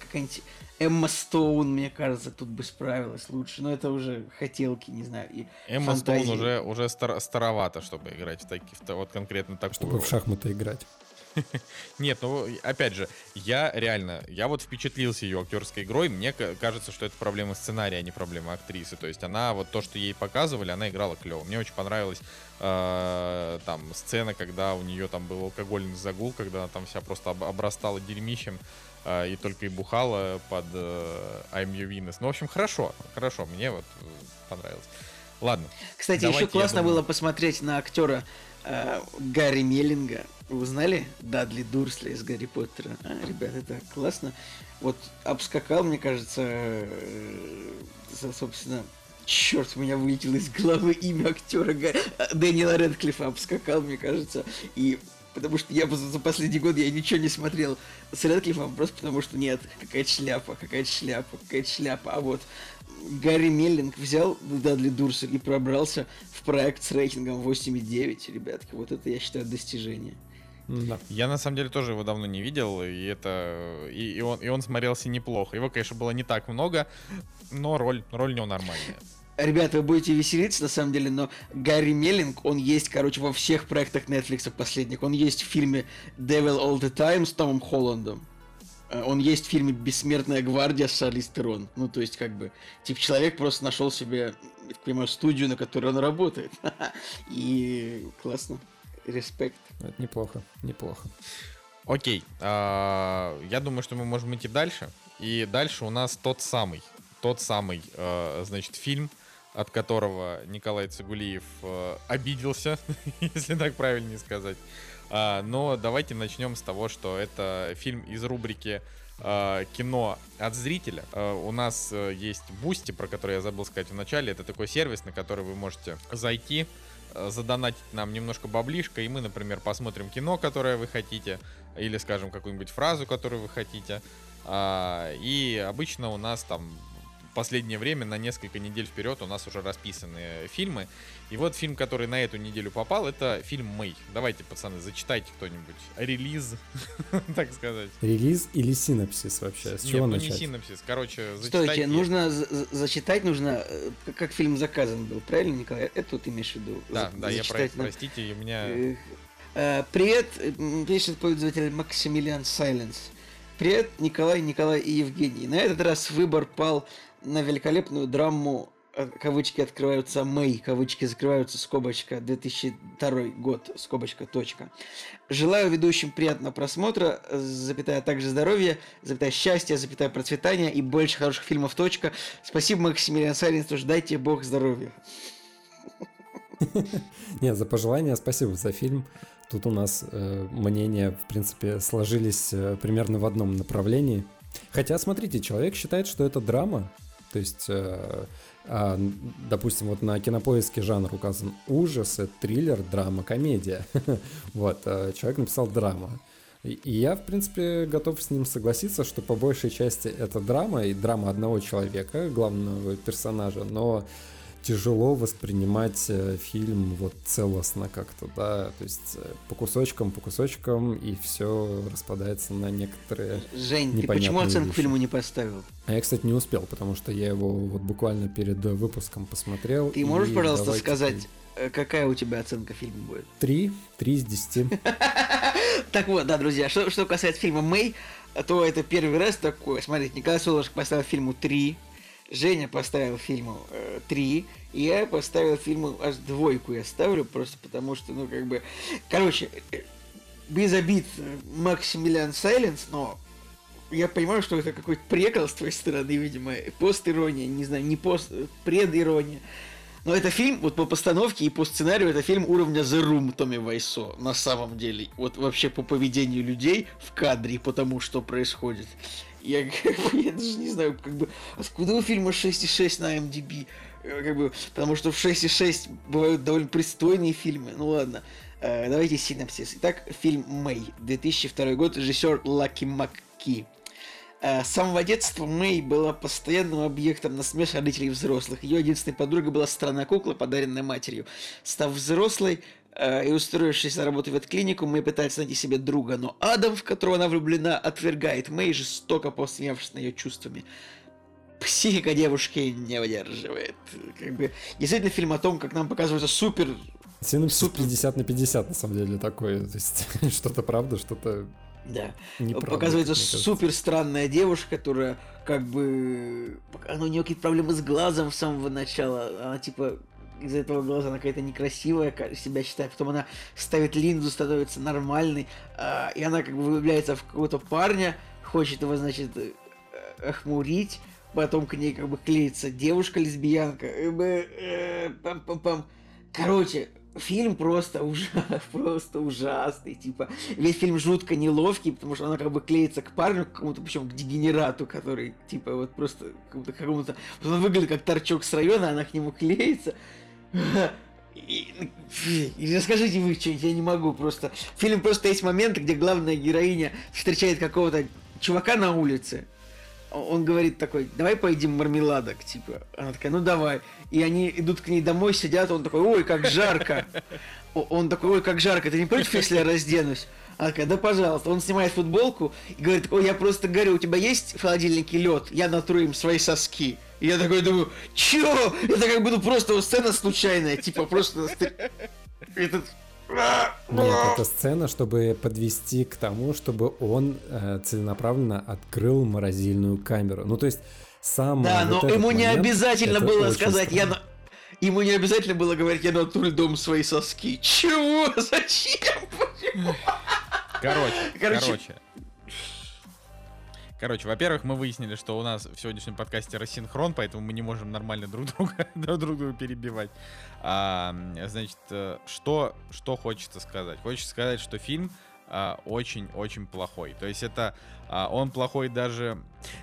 какая-нибудь Эмма Стоун, мне кажется, тут бы справилась лучше. Но это уже хотелки, не знаю. И Эмма фантазии. Стоун уже, уже стар, старовато, чтобы играть в таких, вот конкретно так. Чтобы в шахматы играть. [laughs] Нет, ну, опять же, я реально, я вот впечатлился ее актерской игрой. Мне кажется, что это проблема сценария, а не проблема актрисы. То есть она, вот то, что ей показывали, она играла клево. Мне очень понравилась э, там сцена, когда у нее там был алкогольный загул, когда она там вся просто обрастала дерьмищем и только и бухала под э, I'm Your Venus. Ну, в общем, хорошо, хорошо, мне вот э, понравилось. Ладно. Кстати, еще классно думаю... было посмотреть на актера э, Гарри Меллинга. Вы узнали? Дадли Дурсли из Гарри Поттера. А, ребята, это классно. Вот обскакал, мне кажется, э, собственно, черт, у меня вылетело из головы имя актера Га... Дэниела Редклифа обскакал, мне кажется. И потому что я за последний год я ничего не смотрел с Редклифом, просто потому что нет, какая-то шляпа, какая-то шляпа, какая-то шляпа. А вот Гарри Меллинг взял Дадли Дурсель и пробрался в проект с рейтингом 8,9, ребятки. Вот это, я считаю, достижение. Да. Я на самом деле тоже его давно не видел, и это и, и он и он смотрелся неплохо. Его, конечно, было не так много, но роль роль у него нормальная. Ребята, вы будете веселиться, на самом деле, но Гарри Меллинг, он есть, короче, во всех проектах Netflix последних. Он есть в фильме Devil All the Time с Томом Холландом. Э, он есть в фильме «Бессмертная гвардия» с Шарли Стерон. Ну, то есть, как бы, типа, человек просто нашел себе, так понимаю, студию, на которой он работает. [laughs] И классно. Респект. Это неплохо, неплохо. Окей, а, я думаю, что мы можем идти дальше. И дальше у нас тот самый, тот самый, а, значит, фильм, от которого Николай Цигулиев а, обиделся, [laughs] если так правильнее сказать. Но давайте начнем с того, что это фильм из рубрики кино от зрителя. У нас есть Boosty, про который я забыл сказать в начале. Это такой сервис, на который вы можете зайти, Э, задонатить нам немножко баблишка, и мы, например, посмотрим кино, которое вы хотите, или, скажем, какую-нибудь фразу, которую вы хотите. А, и обычно у нас там последнее время, на несколько недель вперед, у нас уже расписаны фильмы. И вот фильм, который на эту неделю попал, это фильм «Мэй». Давайте, пацаны, зачитайте кто-нибудь. Релиз, [laughs] так сказать. Релиз или синапсис вообще? С чего Нет, начать? ну не синапсис. Короче, зачитать... Стойте, нужно зачитать, нужно, э, как фильм заказан был, правильно, Николай? Это ты имеешь в виду? Да, да, я про простите, у меня... Э, привет, пишет пользователь Максимилиан Сайленс. Привет, Николай, Николай и Евгений. На этот раз выбор пал на великолепную драму э, кавычки открываются Мэй, кавычки закрываются, скобочка, 2002 год, скобочка, точка. Желаю ведущим приятного просмотра, запятая также здоровья, запятая счастья, запятая процветания и больше хороших фильмов, точка. Спасибо, Максимилиан Сайленс, тоже дайте бог здоровья. Нет, за пожелание спасибо за фильм. Тут у нас э, мнения, в принципе, сложились э, примерно в одном направлении. Хотя, смотрите, человек считает, что это драма. То есть, э, а, допустим, вот на кинопоиске жанр указан ужасы, триллер, драма, комедия. [laughs] вот, э, человек написал драма. И я, в принципе, готов с ним согласиться, что по большей части это драма, и драма одного человека, главного персонажа, но тяжело воспринимать э, фильм вот целостно как-то, да, то есть э, по кусочкам, по кусочкам, и все распадается на некоторые Жень, ты почему оценку вещи. фильму не поставил? А я, кстати, не успел, потому что я его вот буквально перед выпуском посмотрел. Ты можешь, пожалуйста, сказать, э, какая у тебя оценка фильма будет? Три, три из десяти. [laughs] Так вот, да, друзья, что, что касается фильма «Мэй», то это первый раз такое. Смотрите, Николай Солошек поставил фильму три. Женя поставил фильму э, 3, и я поставил фильму аж двойку я ставлю, просто потому что, ну, как бы... Короче, э, без обид э, Максимилиан Сайленс, но я понимаю, что это какой-то прикол с твоей стороны, видимо, пост-ирония, не знаю, не пост, э, пред-ирония. Но это фильм, вот по постановке и по сценарию, это фильм уровня The Room Томми Вайсо, на самом деле. Вот вообще по поведению людей в кадре и по тому, что происходит. Я, как бы, [laughs] я даже не знаю, как бы, откуда у фильма 6,6 на MDB? Э, как бы, потому что в 6,6 бывают довольно пристойные фильмы. Ну ладно, э, давайте синапсис. Итак, фильм «Мэй», 2002 год, режиссер Лаки Макки. Э, с самого детства Мэй была постоянным объектом насмешек родителей взрослых. Ее единственной подругой была странная кукла, подаренная матерью. Став взрослой, и устроившись на работу в ветклинику, Мэй пытается найти себе друга, но Адам, в которого она влюблена, отвергает Мэй, жестоко посмеявшись над ее чувствами. Психика девушки не выдерживает. Как бы, действительно фильм о том, как нам показывается супер... Синопсис супер... 50 на 50, на самом деле, такое. То есть, [laughs] что-то правда, что-то да. Неправда, Показывается супер странная девушка, которая как бы... Ну, у нее какие-то проблемы с глазом с самого начала. Она типа из-за этого глаза она какая-то некрасивая, себя считает, потом она ставит линзу, становится нормальной, э, и она как бы влюбляется в какого-то парня, хочет его, значит, э, охмурить, потом к ней как бы клеится девушка-лесбиянка, э, пам -пам -пам. короче, фильм просто ужас, [laughs] просто ужасный, типа, весь фильм жутко неловкий, потому что она как бы клеится к парню, к какому-то, причем к дегенерату, который, типа, вот просто какому-то, какому-то, он выглядит как торчок с района, она к нему клеится, и, и расскажите вы что-нибудь, я не могу просто. В фильме просто есть моменты, где главная героиня встречает какого-то чувака на улице. Он говорит такой, давай поедим мармеладок, типа. Она такая, ну давай. И они идут к ней домой, сидят, он такой, ой, как жарко. Он такой, ой, как жарко, ты не против, если я разденусь? Она такая, да пожалуйста. Он снимает футболку и говорит, ой, я просто говорю, у тебя есть в холодильнике лед? Я натру им свои соски. И я такой думаю, чё? Это как бы просто сцена случайная, типа просто... Этот... Нет, это сцена, чтобы подвести к тому, чтобы он э, целенаправленно открыл морозильную камеру. Ну, то есть, сам. Да, вот но ему не обязательно было сказать, странно. я. Ему не обязательно было говорить, я натурю дом свои соски. Чего? [laughs] Зачем? Короче, короче, короче, Короче, во-первых, мы выяснили, что у нас в сегодняшнем подкасте рассинхрон, поэтому мы не можем нормально друг друга, [laughs] друг друга перебивать. А, значит, э, что, что хочется сказать? Хочется сказать, что фильм очень-очень а, плохой. То есть это а, он плохой даже...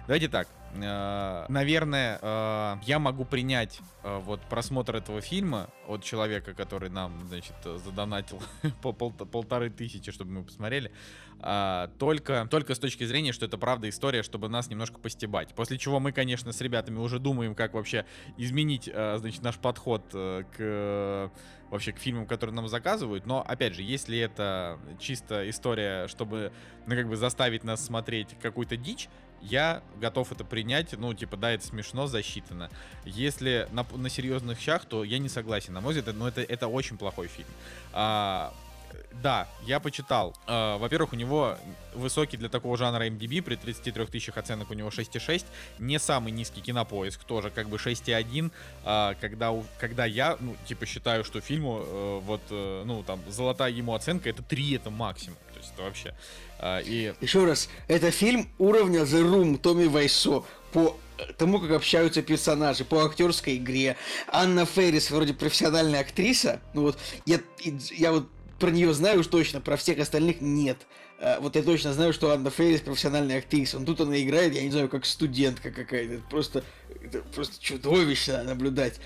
Давайте так. А, наверное, а, я могу принять а, вот просмотр этого фильма от человека, который нам, значит, задонатил [laughs] по пол полторы тысячи, чтобы мы посмотрели, а, только, только с точки зрения, что это правда история, чтобы нас немножко постебать. После чего мы, конечно, с ребятами уже думаем, как вообще изменить, а, значит, наш подход а, к вообще к фильмам, которые нам заказывают. Но, опять же, если это чисто история, чтобы, ну, как бы заставить нас смотреть какую-то дичь, я готов это принять. Ну, типа, да, это смешно, засчитано. Если на, на серьезных щах, то я не согласен. На мой взгляд, но это, это очень плохой фильм. А, да, я почитал. Э, во-первых, у него высокий для такого жанра MDB, при 33 тысячах оценок у него 6,6. Не самый низкий кинопоиск, тоже как бы 6,1. Э, когда, когда я, ну, типа, считаю, что фильму, э, вот, э, ну, там, золотая ему оценка, это 3, это максимум. То есть это вообще... и Еще раз, это фильм уровня The Room Томми Вайсо по тому, как общаются персонажи, по актерской игре. Анна Феррис вроде профессиональная актриса, ну вот я, я вот про нее знаю уж точно, про всех остальных нет. Э, Вот я точно знаю, что Анна Феррис профессиональная актриса. Но тут она играет, я не знаю, как студентка какая-то. Это просто, это просто чудовищно наблюдать.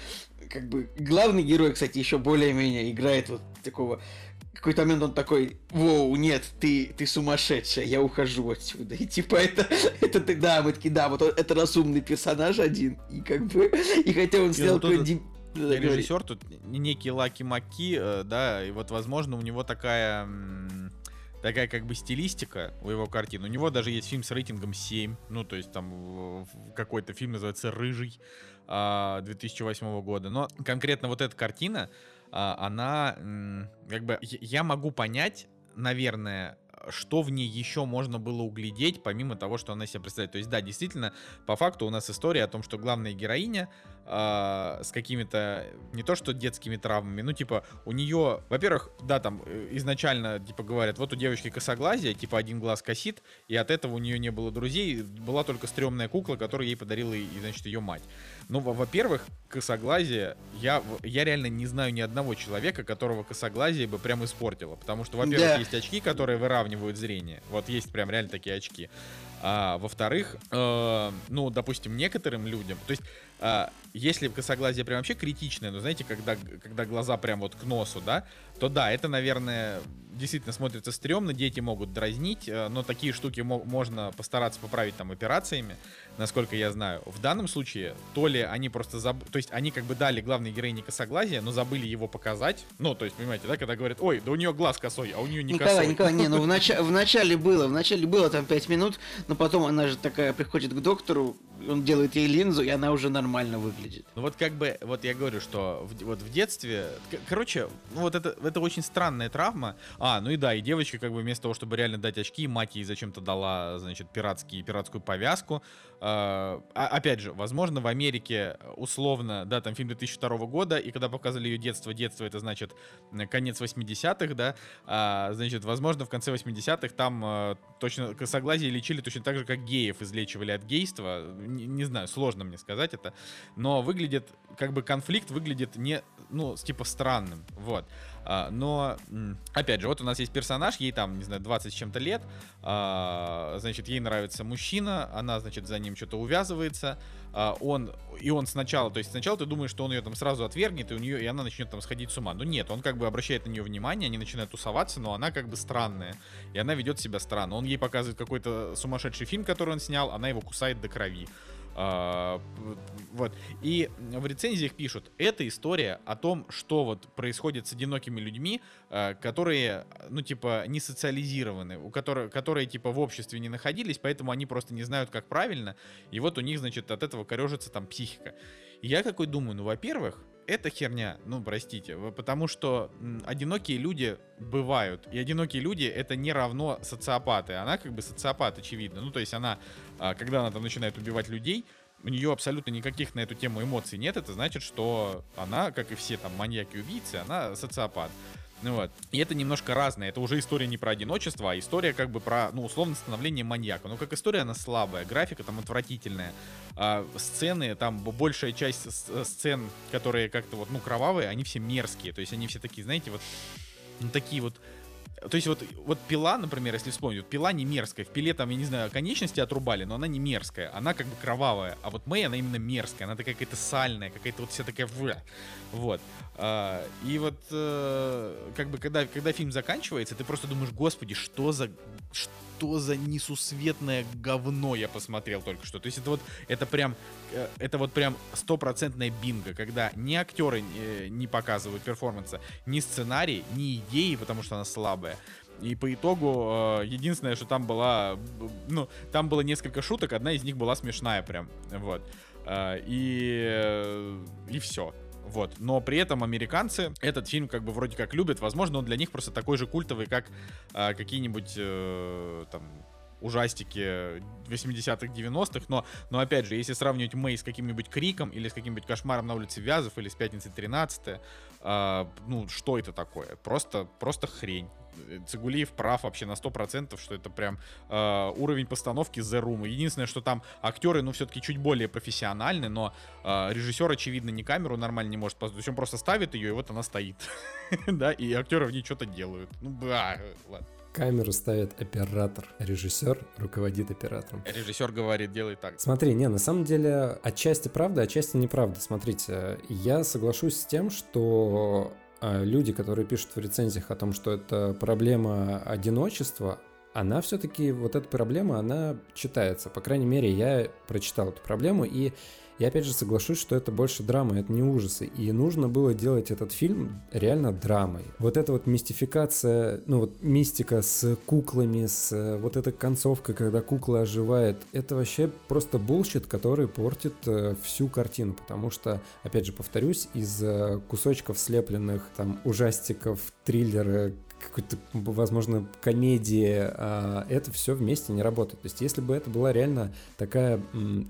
Как бы главный герой, кстати, еще более-менее играет вот такого какой-то момент он такой, воу, нет, ты, ты сумасшедшая, я ухожу отсюда. И типа это, [laughs] это ты, да, мы такие, да, вот он- это разумный персонаж один. И как бы, [laughs] и хотя он снял ну, тут- режиссер тут некий Лаки Маки, э, да, и вот, возможно, у него такая такая как бы стилистика у его картин. У него даже есть фильм с рейтингом 7, ну, то есть там какой-то фильм называется «Рыжий» а, 2008 года. Но конкретно вот эта картина, а, она как бы... Я могу понять, наверное, что в ней еще можно было углядеть, помимо того, что она себя представляет. То есть, да, действительно, по факту у нас история о том, что главная героиня а, с какими-то не то что детскими травмами, ну типа у нее, во-первых, да, там э, изначально типа говорят, вот у девочки косоглазие, типа один глаз косит, и от этого у нее не было друзей, была только стрёмная кукла, которую ей подарила, и, значит, ее мать. Ну, во- во-первых, косоглазие, я, я реально не знаю ни одного человека, которого косоглазие бы прям испортило, потому что, во-первых, Да. есть очки, которые выравнивают зрение, вот есть прям реально такие очки. А, во-вторых, э, ну, допустим, некоторым людям, то есть, если косоглазие прям вообще критичное, ну, знаете, когда, когда глаза прям вот к носу, да, то да, это, наверное, действительно смотрится стрёмно, дети могут дразнить, э, но такие штуки мо- можно постараться поправить там операциями, насколько я знаю. В данном случае, то ли они просто заб... то есть они как бы дали главной героине косоглазие, но забыли его показать, ну, то есть, понимаете, да, когда говорят, ой, да у нее глаз косой, а у нее не Николай, косой. Николай, не, ну в, начале, в начале было, в начале было там 5 минут, но потом она же такая приходит к доктору, он делает ей линзу, и она уже нормально выглядит. Ну вот как бы, вот я говорю, что в, вот в детстве, короче, ну вот это, это очень странная травма. А, ну и да, и девочка как бы вместо того, чтобы реально дать очки, мать ей зачем-то дала, значит, пиратский, пиратскую повязку. А, а- опять же, возможно, в Америке условно, да, там фильм 2002 года, и когда показывали ее детство, детство это значит конец 80-х, да, а, значит, возможно, в конце 80-х там э, точно косоглазие лечили точно так же, как геев излечивали от гейства. Не, не знаю, сложно мне сказать это. Но выглядит, как бы конфликт выглядит не, ну, типа странным, вот. А, но, опять же, вот у нас есть персонаж, ей там, не знаю, 20 с чем-то лет, а, значит, ей нравится мужчина, она, значит, за ним что-то увязывается, а, он, и он сначала, то есть сначала ты думаешь, что он ее там сразу отвергнет, и у нее, и она начнет там сходить с ума. Но нет, он как бы обращает на нее внимание, они начинают тусоваться, но она как бы странная, и она ведет себя странно. Он ей показывает какой-то сумасшедший фильм, который он снял, она его кусает до крови. А, вот. И в рецензиях пишут, это история о том, что вот происходит с одинокими людьми, а, которые, ну, типа, не социализированы, у которых, которые, типа, в обществе не находились, поэтому они просто не знают, как правильно, и вот у них, значит, от этого корежится там психика. И я какой думаю, ну, во-первых, это херня, ну, простите, потому что одинокие люди бывают, и одинокие люди это не равно социопаты, она как бы социопат, очевидно, ну, то есть она, а, когда она там начинает убивать людей, у нее абсолютно никаких на эту тему эмоций нет, это значит, что она, как и все там маньяки-убийцы, она социопат. Ну вот. И это немножко разное. Это уже история не про одиночество, а история как бы про, ну, условно, становление маньяка. Ну, как история, она слабая, графика там отвратительная. А, сцены, там большая часть э, сцен, которые как-то вот, ну, кровавые, они все мерзкие. То есть они все такие, знаете, вот, ну, такие вот то есть вот, вот пила, например, если вспомнить, пила не мерзкая. В пиле там, я не знаю, конечности отрубали, но она не мерзкая. Она как бы кровавая. А вот Мэй, она именно мерзкая. Она такая какая-то сальная, какая-то вот вся такая. Вот. А, и вот э, как бы когда, когда фильм заканчивается, ты просто думаешь, господи, что за что за несусветное говно я посмотрел только что. То есть это вот, это прям, э, это вот прям стопроцентная бинго, когда ни актеры э, не показывают перформанса, ни сценарий, ни идеи, потому что она слабая. И по итогу, э, единственное, что там была, ну, там было несколько шуток, одна из них была смешная прям, вот. И, и все. Вот. Но при этом американцы этот фильм как бы вроде как любят. Возможно, он для них просто такой же культовый, как э, какие-нибудь э, там ужастики 80-х, 90-х, но, но опять же, если сравнивать Мэй с каким-нибудь Криком или с каким-нибудь Кошмаром на улице Вязов или с Пятницы 13 э, ну, что это такое? Просто, просто хрень. Цигулиев прав вообще на 100%, что это прям э, уровень постановки The Room. Единственное, что там актеры, ну, все-таки чуть более профессиональны, но э, режиссер, очевидно, не камеру нормально не может поставить. То есть он просто ставит ее, и вот она стоит. [laughs] да, и актеры в ней что-то делают. Ну, да, ладно. Камеру ставит оператор, режиссер руководит оператором. Режиссер говорит, делай так. Смотри, не, на самом деле, отчасти правда, отчасти неправда. Смотрите, я соглашусь с тем, что люди, которые пишут в рецензиях о том, что это проблема одиночества, она все-таки, вот эта проблема, она читается. По крайней мере, я прочитал эту проблему, и я опять же соглашусь, что это больше драма, это не ужасы. И нужно было делать этот фильм реально драмой. Вот эта вот мистификация, ну вот мистика с куклами, с вот эта концовка, когда кукла оживает, это вообще просто bullshit, который портит э, всю картину. Потому что, опять же, повторюсь, из э, кусочков слепленных там ужастиков, триллера, какой-то, возможно, комедии, а это все вместе не работает. То есть, если бы это была реально такая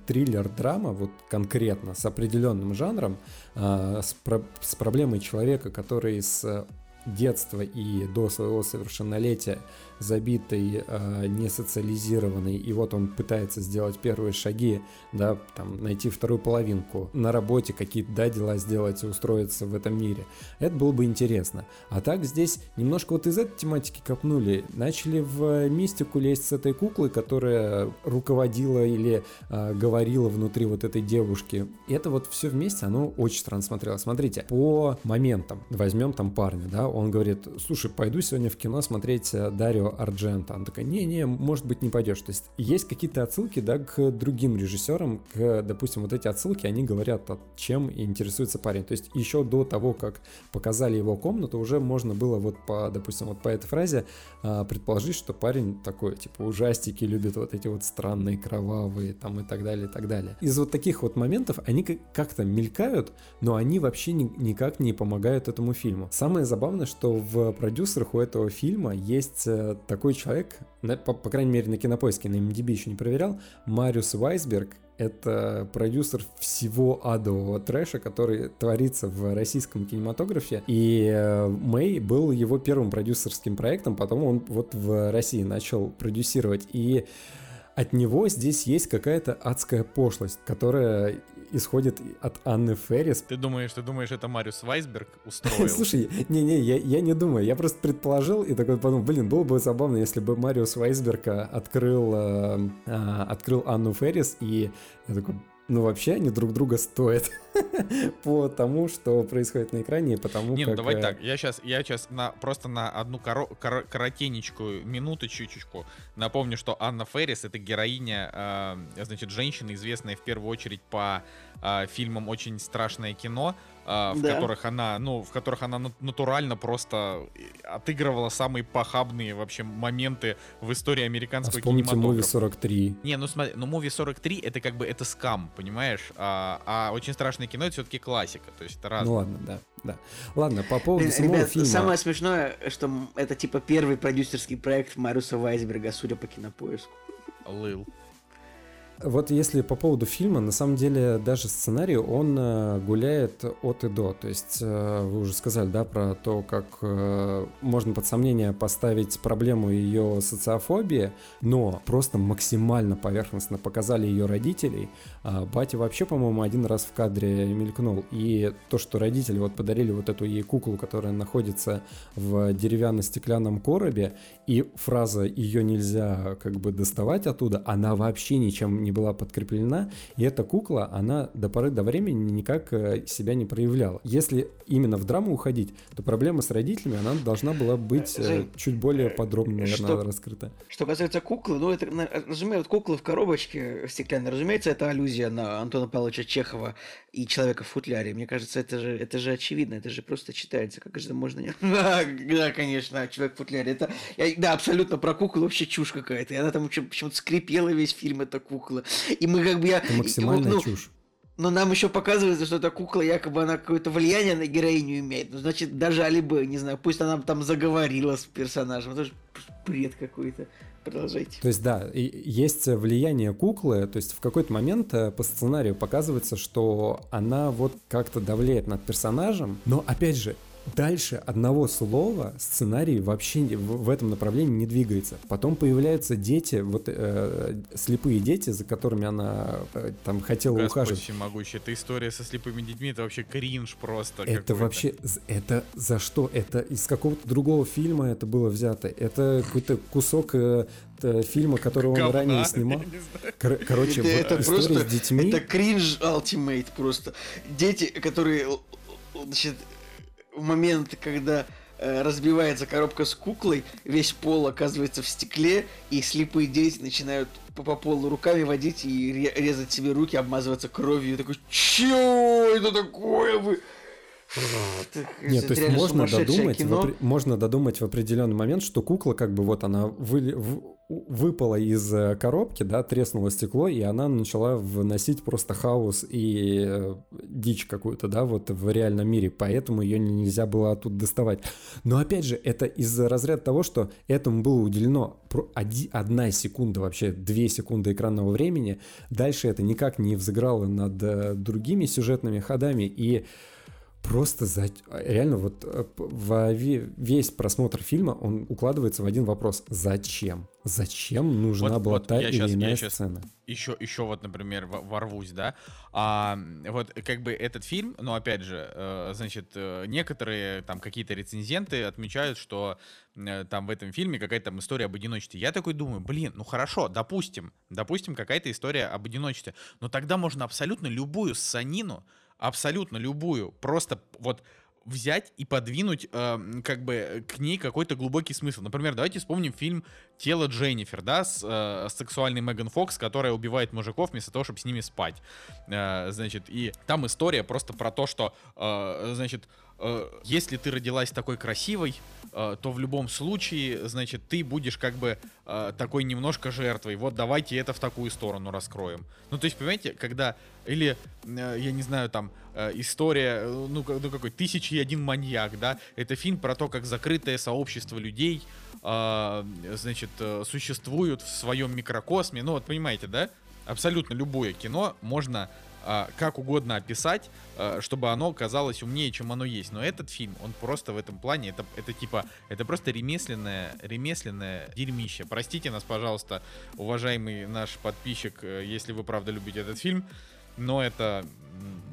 триллер-драма, вот конкретно, с определенным жанром, а, с, про- с проблемой человека, который с детства и до своего совершеннолетия забитый, э, не социализированный, и вот он пытается сделать первые шаги, да, там, найти вторую половинку, на работе какие-то, да, дела сделать, устроиться в этом мире. Это было бы интересно. А так здесь немножко вот из этой тематики копнули, начали в мистику лезть с этой куклы, которая руководила или э, говорила внутри вот этой девушки. И это вот все вместе, оно очень странно смотрелось. Смотрите, по моментам, возьмем там парня, да, он говорит, слушай, пойду сегодня в кино смотреть э, Дарио Арджента. Она такая, не-не, может быть, не пойдешь. То есть есть какие-то отсылки, да, к другим режиссерам, к, допустим, вот эти отсылки, они говорят, о чем интересуется парень. То есть еще до того, как показали его комнату, уже можно было вот по, допустим, вот по этой фразе а, предположить, что парень такой, типа, ужастики любит вот эти вот странные, кровавые, там и так далее, и так далее. Из вот таких вот моментов они как-то мелькают, но они вообще ни, никак не помогают этому фильму. Самое забавное, что в продюсерах у этого фильма есть э, такой человек, по, по крайней мере на кинопоиске, на MDB еще не проверял, Мариус Вайсберг, это продюсер всего адового трэша, который творится в российском кинематографе. И э, Мэй был его первым продюсерским проектом, потом он вот в России начал продюсировать. И от него здесь есть какая-то адская пошлость, которая исходит от Анны Феррис. Ты думаешь, ты думаешь, это Мариус Вайсберг [laughs] устроил? Слушай, не-не, я, я не думаю, я просто предположил и такой подумал, блин, было бы забавно, если бы Мариус Вайсберг э, открыл, э, э, открыл Анну Феррис, и я такой, ну, вообще они друг друга стоят [laughs] по тому, что происходит на экране, и потому Не, ну, как... давай э, так, я сейчас, я сейчас на, просто на одну коро, кор, коротенечкую минуту чуть-чутку напомню, что Анна Феррис — это героиня, э, значит, женщина, известная в первую очередь по э, фильмам «Очень страшное кино», в да. которых она, ну, в которых она натурально просто отыгрывала самые похабные вообще моменты в истории американского а кинематографа. Муви 43. Не, ну смотри, ну Муви 43 это как бы это скам, понимаешь? А, а очень страшное кино это все-таки классика, то есть это разное. Ну ладно, да, да. Ладно, по поводу Ребят, самого фильма. Самое смешное, что это типа первый продюсерский проект Маруса Вайсберга, судя по кинопоиску. Лыл. Вот если по поводу фильма, на самом деле даже сценарий, он э, гуляет от и до. То есть э, вы уже сказали, да, про то, как э, можно под сомнение поставить проблему ее социофобии, но просто максимально поверхностно показали ее родителей. А батя вообще, по-моему, один раз в кадре мелькнул. И то, что родители вот подарили вот эту ей куклу, которая находится в деревянно-стеклянном коробе, и фраза «ее нельзя как бы доставать оттуда», она вообще ничем не была подкреплена, и эта кукла, она до поры до времени никак э, себя не проявляла. Если именно в драму уходить, то проблема с родителями, она должна была быть э, Жень, чуть более подробно, наверное, что, раскрыта. Что касается куклы, ну, это, разумеется, кукла в коробочке стеклянной, разумеется, это аллюзия на Антона Павловича Чехова и Человека в футляре. Мне кажется, это же, это же очевидно, это же просто читается, как же можно... [laughs] Да, конечно, Человек в футляре. Это, да, абсолютно про куклу вообще чушь какая-то. И она там почему-то скрипела весь фильм, эта кукла. И мы как бы... Я, это максимальная ну, чушь. Но нам еще показывается, что эта кукла якобы она какое-то влияние на героиню имеет. Ну, значит, даже Алибы, не знаю, пусть она там заговорила с персонажем. Это же бред какой-то. Продолжайте. То есть, да, есть влияние куклы, то есть в какой-то момент э, по сценарию показывается, что она вот как-то давляет над персонажем, но, опять же, Дальше одного слова сценарий вообще в, этом направлении не двигается. Потом появляются дети, вот э, слепые дети, за которыми она э, там хотела Господь ухаживать. всемогущий, эта история со слепыми детьми, это вообще кринж просто. Это вообще, это за что? Это из какого-то другого фильма это было взято? Это какой-то кусок э, фильма, который он Говна, ранее снимал. Кор- короче, это, просто, с детьми. Это кринж ultimate просто. Дети, которые значит, в момент, когда э, разбивается коробка с куклой, весь пол оказывается в стекле, и слепые дети начинают по, по полу руками водить и резать себе руки, обмазываться кровью. И такой, чё это такое вы? Нет, то есть можно додумать, в, можно додумать в определенный момент, что кукла как бы вот она вы, в, выпала из э, коробки, да, треснуло стекло, и она начала вносить просто хаос и э, дичь какую-то, да, вот в реальном мире, поэтому ее нельзя было оттуда доставать. Но опять же, это из-за разряда того, что этому было уделено одна секунда, вообще две секунды экранного времени, дальше это никак не взыграло над э, другими сюжетными ходами, и просто за... реально вот э, весь просмотр фильма, он укладывается в один вопрос. Зачем? Зачем нужна вот, была вот та или сейчас, иная сцена? Еще, еще вот, например, ворвусь, да. А, вот как бы этот фильм, но опять же, э, значит, э, некоторые там какие-то рецензенты отмечают, что там в этом фильме какая-то там история об одиночестве. Я такой думаю, блин, ну хорошо, допустим, допустим, какая-то история об одиночестве. Но тогда можно абсолютно любую санину абсолютно любую, просто вот взять и подвинуть э, как бы к ней какой-то глубокий смысл. Например, давайте вспомним фильм «Тело Дженнифер», да, с, э, сексуальной Меган Фокс, которая убивает мужиков вместо того, чтобы с ними спать. Э, значит, и там история просто про то, что, э, значит, э, если ты родилась такой красивой, э, то в любом случае, значит, ты будешь как бы э, такой немножко жертвой. Вот давайте это в такую сторону раскроем. Ну, то есть, понимаете, когда... Или, э, я не знаю, там, э, история, э, ну, ну, какой, «Тысячи и один маньяк», да? Это фильм про то, как закрытое сообщество людей, э, значит, э, существуют в своем микрокосме. Ну, вот понимаете, да? Абсолютно любое кино можно как угодно описать, а, чтобы оно казалось умнее, чем оно есть. Но этот фильм, он просто в этом плане, это, это типа, это просто ремесленное, ремесленное дерьмище. Простите нас, пожалуйста, уважаемый наш подписчик, э, если вы правда любите этот фильм, но это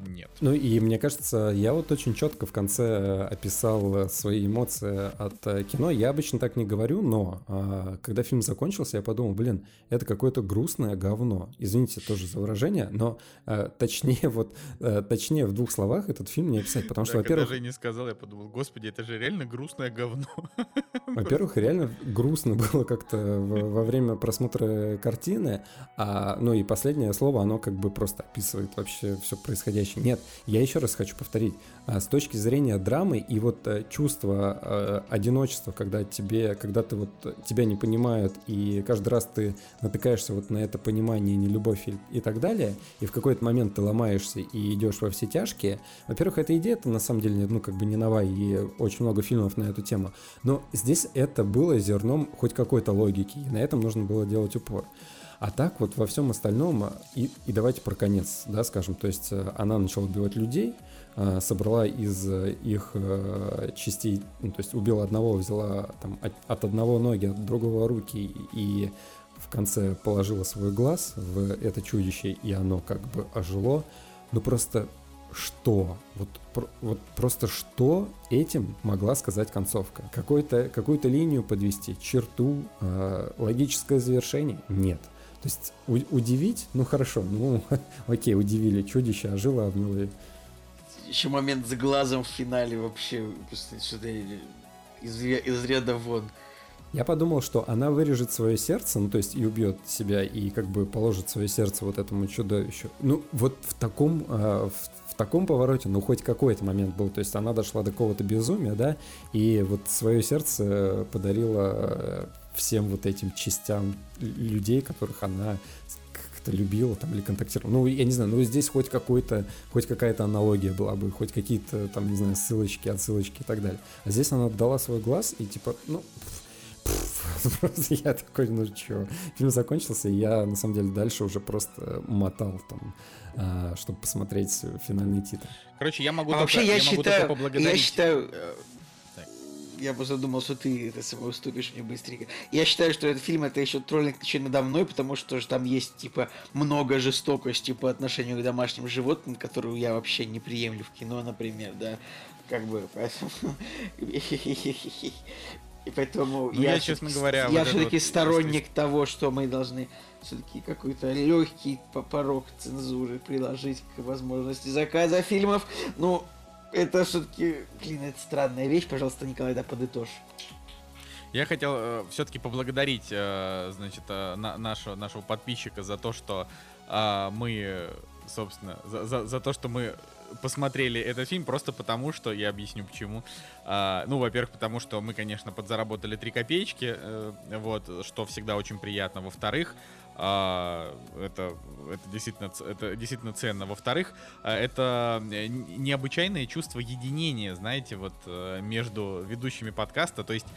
нет. Ну и мне кажется, я вот очень четко в конце э, описал э, свои эмоции от э, кино. Я обычно так не говорю, но а, когда фильм закончился, я подумал, блин, это какое-то грустное говно. Извините тоже за выражение, но а, точнее вот а, точнее в двух словах этот фильм не описать, потому что, во-первых... Когда не сказал, я подумал, господи, это же реально грустное говно. [laughs] Во-первых, реально грустно было как-то во время просмотра картины, а, ну и последнее слово, оно как бы просто описывает вообще все происходящее. Нет, я еще раз хочу повторить. А, с точки зрения драмы и вот э, чувства э, одиночества, когда тебе, когда ты вот тебя не понимают, и каждый раз ты натыкаешься вот на это понимание, не любовь и, и так далее, и в какой-то момент ты ломаешься и идешь во все тяжкие. Во-первых, эта идея это на самом деле, ну, как бы не новая, и очень много фильмов на эту тему. Но здесь это было зерном хоть какой-то логики, и на этом нужно было делать упор. А так вот во всем остальном, и, и давайте про конец, да, скажем, то есть э, она начала убивать людей, э, собрала из э, их частей, ну, то есть убила одного, взяла там от, от одного ноги, от другого руки и в конце положила свой глаз в это чудище, и оно как бы ожило. Ну просто что? Вот, про, вот просто что этим могла сказать концовка? Какую-то какую линию подвести, черту, э, логическое завершение? Нет. То есть у- удивить, ну хорошо, ну [laughs] окей, удивили, чудище ожило, обняло. Еще момент с глазом в финале вообще что-то из, из ряда вон. Я подумал, что она вырежет свое сердце, ну то есть и убьет себя, и как бы положит свое сердце вот этому чудовищу. Ну вот в таком, э, в, в таком повороте, ну хоть какой-то момент был, то есть она дошла до какого-то безумия, да, и вот свое сердце подарила всем вот этим частям людей, которых она как-то любила там или контактировала. Ну, я не знаю, ну здесь хоть какой-то, хоть какая-то аналогия была бы, хоть какие-то там, не знаю, ссылочки, отсылочки и так далее. А здесь она дала свой глаз и типа, ну, [laughs] просто я такой, ну что, фильм закончился, и я на самом деле дальше уже просто мотал там, а, чтобы посмотреть финальный титр. Короче, я могу А только, вообще, я, я могу считаю, только поблагодарить. я считаю, э. Я просто думал, что ты это самое уступишь мне быстренько. Я считаю, что этот фильм это еще троллинг еще надо мной, потому что же там есть типа много жестокости по отношению к домашним животным, которую я вообще не приемлю в кино, например, да, как бы, поэтому... [laughs] И поэтому Ну, я, честно говоря, вот я это все-таки вот сторонник того, что мы должны все-таки какой-то легкий порог цензуры приложить к возможности заказа фильмов. Ну, это все-таки, блин, это странная вещь. Пожалуйста, Николай, да подытожь. Я хотел все-таки поблагодарить, э, значит, э, на- нашего, нашего подписчика за то, что э, мы, собственно, за, за- за то, что мы посмотрели этот фильм, просто потому что, я объясню почему. А, ну, во-первых, потому что мы, конечно, подзаработали 3 копеечки, э, вот, что всегда очень приятно. Во-вторых, а, это, это, действительно, это действительно ценно. Во-вторых, а, это э, необычайное чувство единения, знаете, вот э, между ведущими подкаста. То есть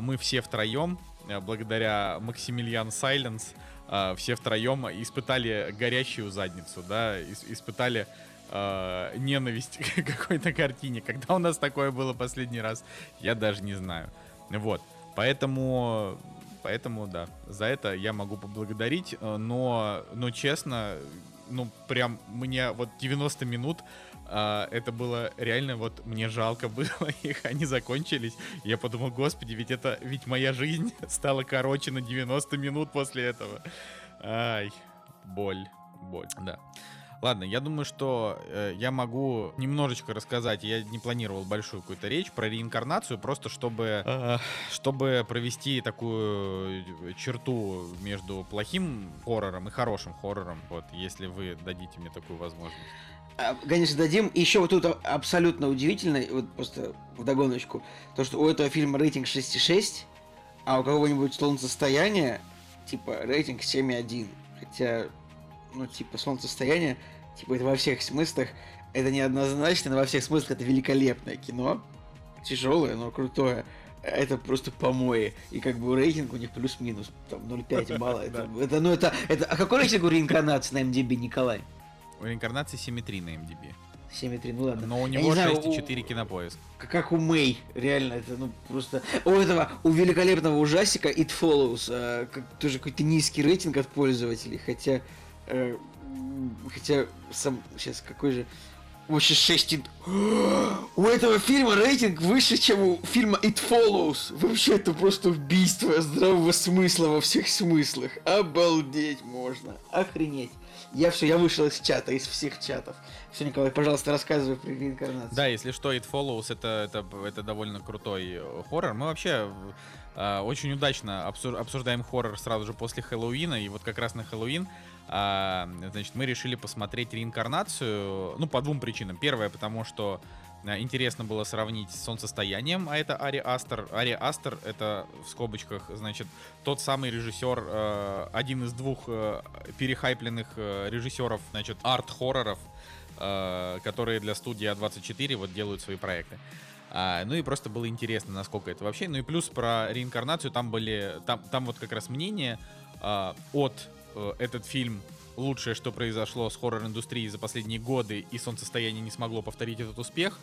мы все втроем, э, благодаря Максимилиан Сайленс, все втроем испытали горящую задницу, да, ис- испытали а, ненависть [laughs] к какой-то картине. Когда у нас такое было последний раз, я даже не знаю. Вот, поэтому, поэтому, да, за это я могу поблагодарить, э, но, но честно, ну, прям мне вот 90 минут а, это было реально вот мне жалко было [laughs] их, они закончились. Я подумал, господи, ведь это, ведь моя жизнь [laughs] стала короче на 90 минут после этого. Ай, боль, боль, да. Ладно, я думаю, что э, я могу немножечко рассказать. Я не планировал большую какую-то речь про реинкарнацию, просто чтобы, э, чтобы провести такую э, черту между плохим хоррором и хорошим хоррором. Вот, если вы дадите мне такую возможность. А, Конечно, дадим. И еще вот тут а- абсолютно удивительно, вот просто в догоночку, то, что у этого фильма рейтинг 6,6, а у кого-нибудь солнцестояние, типа, рейтинг 7,1. Хотя, ну, типа, солнцестояние, типа, это во всех смыслах, это неоднозначно, но во всех смыслах это великолепное кино. Тяжелое, но крутое. Это просто помои. И как бы рейтинг у них плюс-минус, там, 0,5 [laughs] балла. Это, это, ну, это, это... А какой рейтинг у реинкарнации на MDB, Николай? У реинкарнации 7,3 на MDB. 7,3, ну ладно. Но у него не знаю, 6,4 кинопоиск. Как, как у Мэй, реально, это ну просто... У этого, у великолепного ужасика It Follows, э, как, тоже какой-то низкий рейтинг от пользователей, хотя... э, хотя сам... Сейчас, какой же... Вообще 6... и- У этого фильма рейтинг выше, чем у фильма It Follows. Вообще, это просто убийство здравого смысла во всех смыслах. Обалдеть можно. Охренеть. Я все, я вышел из чата, из всех чатов. Все, Николай, пожалуйста, рассказывай про реинкарнацию. Да, если что, It Follows это, это, это довольно крутой э, хоррор. Мы вообще э, очень удачно обсу- обсуждаем хоррор сразу же после Хэллоуина. И вот как раз на Хэллоуин а, значит, мы решили посмотреть реинкарнацию. Ну, по двум причинам. Первое, потому что э, интересно было сравнить с солнцестоянием, а это Ари Астер. Ари Астер это в скобочках, значит, тот самый режиссер, э, один из двух э, перехайпленных э, режиссеров, значит, арт-хорроров, э, которые для студии А24 вот делают свои проекты. А, ну и просто было интересно, насколько это вообще. Ну и плюс про реинкарнацию там были, там, там вот как раз мнение а, от э, этот фильм лучшее, что произошло с хоррор-индустрией за последние годы, и солнцестояние не смогло повторить этот успех,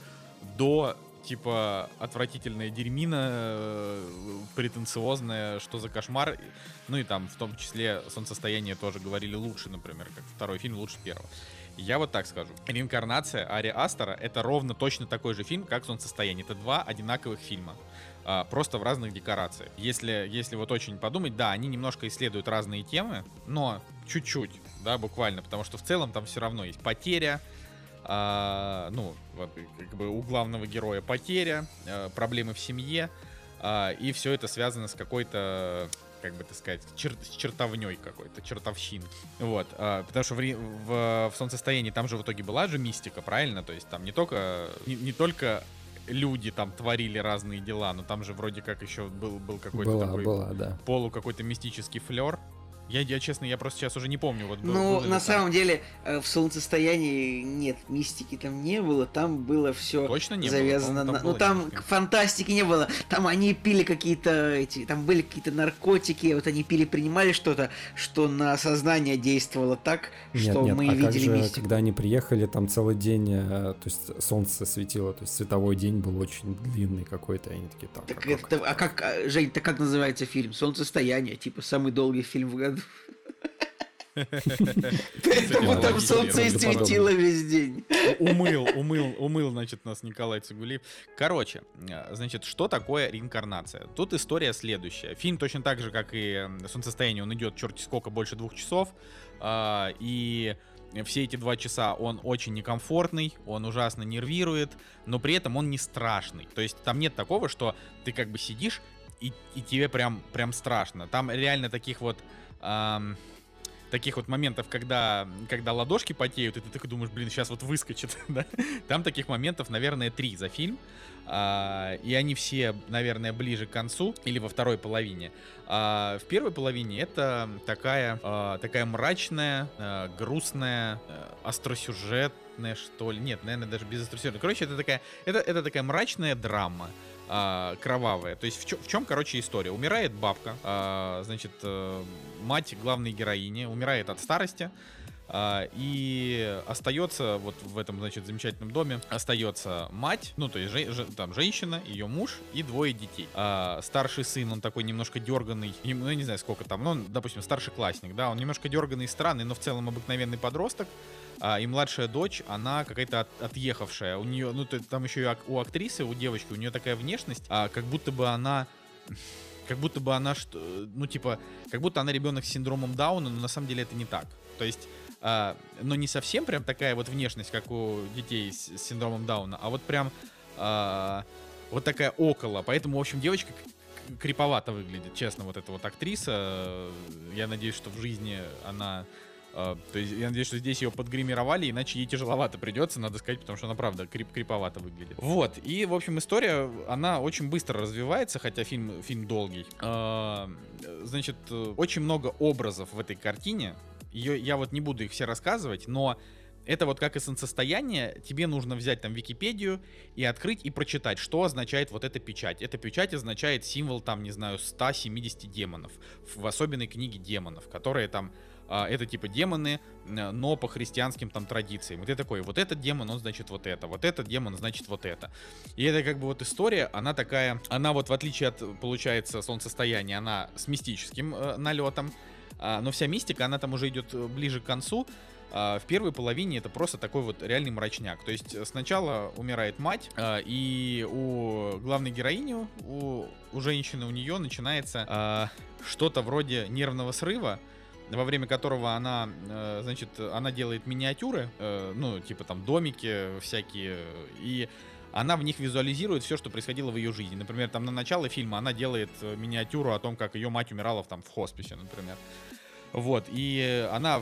до типа отвратительная дерьмина, э, претенциозная, что за кошмар. Ну и там в том числе солнцестояние тоже говорили лучше, например, как второй фильм лучше первого. Я вот так скажу. Реинкарнация Ари Астера это ровно точно такой же фильм, как Солнцестояние. Это два одинаковых фильма. А, просто в разных декорациях. Если, если вот очень подумать, да, они немножко исследуют разные темы, но чуть-чуть, да, буквально, потому что в целом там все равно есть потеря, а, ну, вот, как бы у главного героя потеря, а, проблемы в семье, а, и все это связано с какой-то как бы так сказать, чер- с чертовней какой-то, чертовщин. Вот, а, потому что в, в, в солнцестоянии там же в итоге была же мистика, правильно? То есть там не только, не, не только люди там творили разные дела, но там же вроде как еще был, был какой-то Была, такой была, да. полу какой-то мистический флер. Я, я честно, я просто сейчас уже не помню. Вот, был- Ну, было ли на там. самом деле, э, в солнцестоянии нет, мистики там не было, там было все Точно не было? завязано По-моему, на. там ну было там к- фантастики не было. Там они пили какие-то эти. Там были какие-то наркотики, вот они пили, принимали что-то, что на сознание действовало так, Нет, что нет, мы а как видели же, мистику. когда они приехали, там целый день, э, то есть солнце светило, то есть световой день был очень длинный какой-то, они такие, так, Так а как это, а как, а, Жень, так как называется фильм? Солнцестояние, типа самый долгий фильм в году. Поэтому ладно, там солнце и светило весь день. Умыл, умыл, умыл, значит, нас Николай Цигулиев. Короче, э, значит, что такое реинкарнация? Тут история следующая. Фильм точно так же, как и «Солнцестояние», он идет черти сколько, больше двух часов. а, И все эти два часа он очень некомфортный, он ужасно нервирует, но при этом он не страшный. То есть там нет такого, что ты как бы сидишь и, и тебе прям, прям страшно. Там реально таких вот... ам, таких вот моментов, когда, когда ладошки потеют, и ты такой думаешь, блин, сейчас вот выскочит, [laughs] да? Там таких моментов, наверное, три за фильм. А, и они все, наверное, ближе к концу или во второй половине. А, в первой половине это такая, а, такая мрачная, а, грустная, а, остросюжетная, что ли. Нет, наверное, даже без остросюжетной. Короче, это такая, это, это такая мрачная драма а, кровавая. То есть в, чем, короче, история? Умирает бабка, а, значит, э, мать главной героини, умирает от старости. а, и остается вот в этом, значит, замечательном доме остается мать, ну, то есть же- же- там женщина, ее муж и двое детей. А, старший сын, он такой немножко дерганный, ну, я не знаю, сколько там, ну, допустим, старший классник, да, он немножко дерганный и странный, но в целом обыкновенный подросток. А, и младшая дочь, она какая-то от- отъехавшая. У нее, ну, там еще и у актрисы, у девочки, у нее такая внешность, а, как будто бы она [laughs] как будто бы она что, ну типа, как будто она ребенок с синдромом Дауна, но на самом деле это не так. То есть, а, но не совсем прям такая вот внешность, как у детей с, с синдромом Дауна, а вот прям а, вот такая около. Поэтому, в общем, девочка криповато выглядит, честно, вот эта вот актриса. Я надеюсь, что в жизни она а, то есть я надеюсь, что здесь ее подгримировали, иначе ей тяжеловато придется, надо сказать, потому что она правда крип криповато выглядит. Вот, и, в общем, история, она очень быстро развивается, хотя фильм, фильм долгий. А, Значит, очень много образов в этой картине. Ее, я вот не буду их все рассказывать, но это вот как и солнцестояние, тебе нужно взять там Википедию и открыть и прочитать, что означает вот эта печать. Эта печать означает символ там, не знаю, 170 демонов в особенной книге демонов, которые там это типа демоны, э, но по христианским там традициям. И ты такой, вот этот демон, он значит вот это, вот этот демон значит вот это. И это как бы вот история, она такая, она вот в отличие от, получается, солнцестояния, она с мистическим э, налетом, а, но вся мистика, она там уже идет э, ближе к концу. А, в первой половине это просто такой вот реальный мрачняк. То есть э, сначала умирает мать, а, и у главной героини, у, у женщины, у нее начинается а, что-то вроде нервного срыва, во время которого она, э, значит, она делает миниатюры, э, ну, типа там домики всякие, и она в них визуализирует все, что происходило в ее жизни. Например, там на начало фильма она делает э, миниатюру о том, как ее мать умирала в, там, в хосписе, например. Вот, и она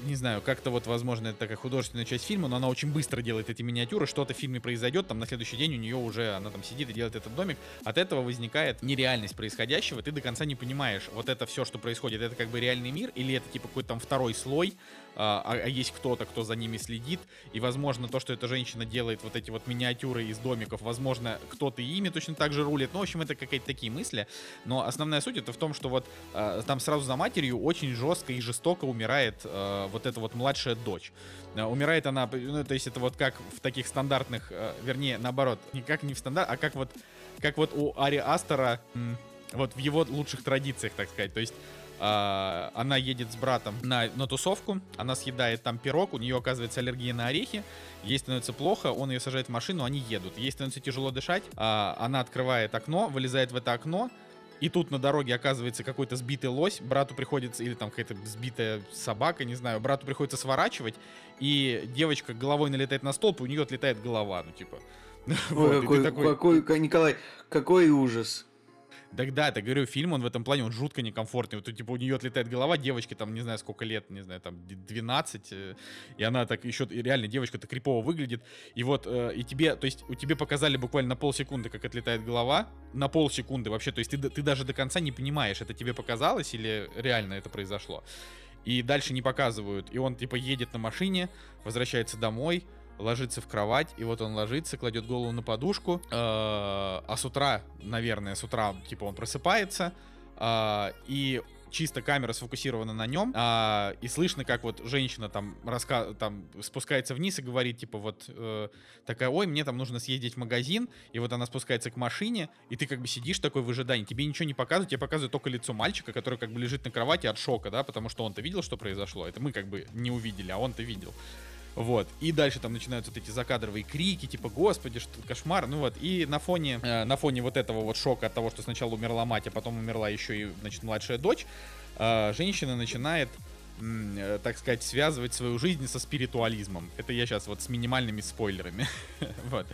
не знаю, как-то вот, возможно, это такая художественная часть фильма, но она очень быстро делает эти миниатюры, что-то в фильме произойдет, там на следующий день у нее уже, она там сидит и делает этот домик, от этого возникает нереальность происходящего, ты до конца не понимаешь, вот это все, что происходит, это как бы реальный мир, или это типа какой-то там второй слой, а, а- а есть кто-то, кто за ними следит, и, возможно, то, что эта женщина делает вот эти вот миниатюры из домиков, возможно, кто-то ими точно так же рулит, ну, в общем, это какие-то такие мысли, но основная суть это в том, что вот а, там сразу за матерью очень жестко и жестоко умирает а, вот эта вот младшая дочь. А, Умирает она, ну, то есть это вот как в таких стандартных, а, вернее, наоборот, не как не в стандарт, а как вот, как вот у Ари Астера, вот в его лучших традициях, так сказать. То есть а, она едет с братом на, на тусовку, она съедает там пирог, у нее оказывается аллергия на орехи, ей становится плохо, он ее сажает в машину, они едут. Ей становится тяжело дышать, а, она открывает окно, вылезает в это окно, и тут на дороге оказывается какой-то сбитый лось, брату приходится, или там какая-то сбитая собака, не знаю, брату приходится сворачивать, и девочка головой налетает на столб, и у нее отлетает голова, ну типа. [laughs] Вот, Ой, ты какой, такой- какой, ка- Николай, какой ужас. Так да, так говорю, фильм, он в этом плане, он жутко некомфортный. Вот, типа, у нее отлетает голова, девочке там, не знаю, сколько лет, не знаю, там, 12, э, и она так еще, и реально, девочка-то крипово выглядит. И вот, э, и тебе, то есть, у тебе показали буквально на полсекунды, как отлетает голова, на полсекунды вообще, то есть, ты, ты даже до конца не понимаешь, это тебе показалось или реально это произошло. И дальше не показывают. И он, типа, едет на машине, возвращается домой, ложится в кровать, и вот он ложится, кладет голову на подушку, э, а с утра, наверное, с утра, типа, он просыпается, э, и чисто камера сфокусирована на нем, а, и слышно, как вот женщина там, раска... там спускается вниз и говорит, типа, вот э, такая, ой, мне там нужно съездить в магазин, и вот она спускается к машине, и ты как бы сидишь такой в ожидании, тебе ничего не показывают, тебе показывают только лицо мальчика, который как бы лежит на кровати от шока, да, потому что он-то видел, что произошло, это мы как бы не увидели, а он-то видел. Вот. И дальше там начинаются вот эти закадровые крики, типа, господи, что кошмар. Ну вот. И на фоне, э, на фоне вот этого вот шока от того, что сначала умерла мать, а потом умерла еще и, значит, младшая дочь, э, женщина начинает э, так сказать, связывать свою жизнь со спиритуализмом. Это я сейчас вот с минимальными спойлерами. [laughs] вот.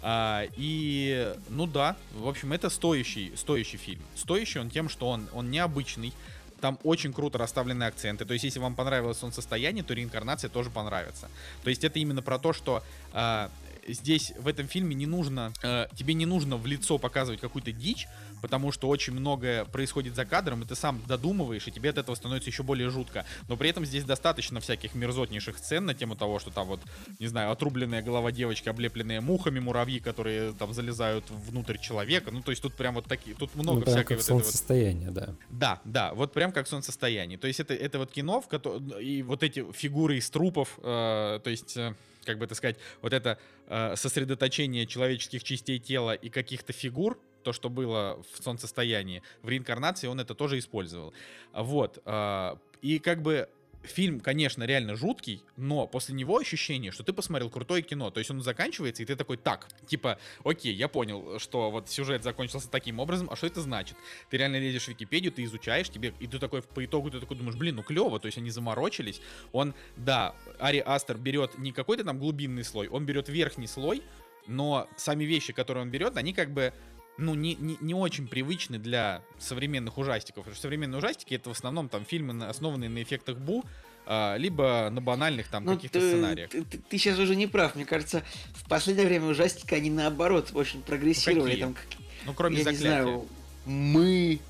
А, и, ну да, в общем, это стоящий, стоящий фильм. Стоящий он тем, что он, он необычный, там очень круто расставлены акценты. То есть, если вам понравилось солнцестояние, то реинкарнация тоже понравится. То есть, это именно про то, что э, здесь в этом фильме не нужно, э, тебе не нужно в лицо показывать какую-то дичь, потому что очень многое происходит за кадром, и ты сам додумываешь, и тебе от этого становится еще более жутко. Но при этом здесь достаточно всяких мерзотнейших сцен на тему того, что там вот, не знаю, отрубленная голова девочки, облепленная мухами, муравьи, которые там залезают внутрь человека. Ну, то есть тут прям вот такие, тут много ну, прям всякой как вот солнцестояние, вот... да. Да, да, вот прям как солнцестояние. То есть это, это вот кино, в котором, и вот эти фигуры из трупов, э, то есть... Э, как бы это сказать, вот это э, сосредоточение человеческих частей тела и каких-то фигур, то, что было в солнцестоянии, в реинкарнации он это тоже использовал. Вот. Э, и как бы фильм, конечно, реально жуткий, но после него ощущение, что ты посмотрел крутое кино. То есть он заканчивается, и ты такой, так, типа, окей, я понял, что вот сюжет закончился таким образом, а что это значит? Ты реально лезешь в Википедию, ты изучаешь, тебе, и ты такой, по итогу ты такой думаешь, блин, ну клево, то есть они заморочились. Он, да, Ари Астер берет не какой-то там глубинный слой, он берет верхний слой, но сами вещи, которые он берет, они как бы ну, не, не, не очень привычны для современных ужастиков. Потому что современные ужастики это в основном там фильмы, основанные на эффектах Бу, а, либо на банальных там ну, каких-то ты, сценариях. Ты, ты, ты сейчас уже не прав. Мне кажется, в последнее время ужастики, они наоборот очень прогрессировали. Ну, там, ну кроме я заклятия. Не знаю, мы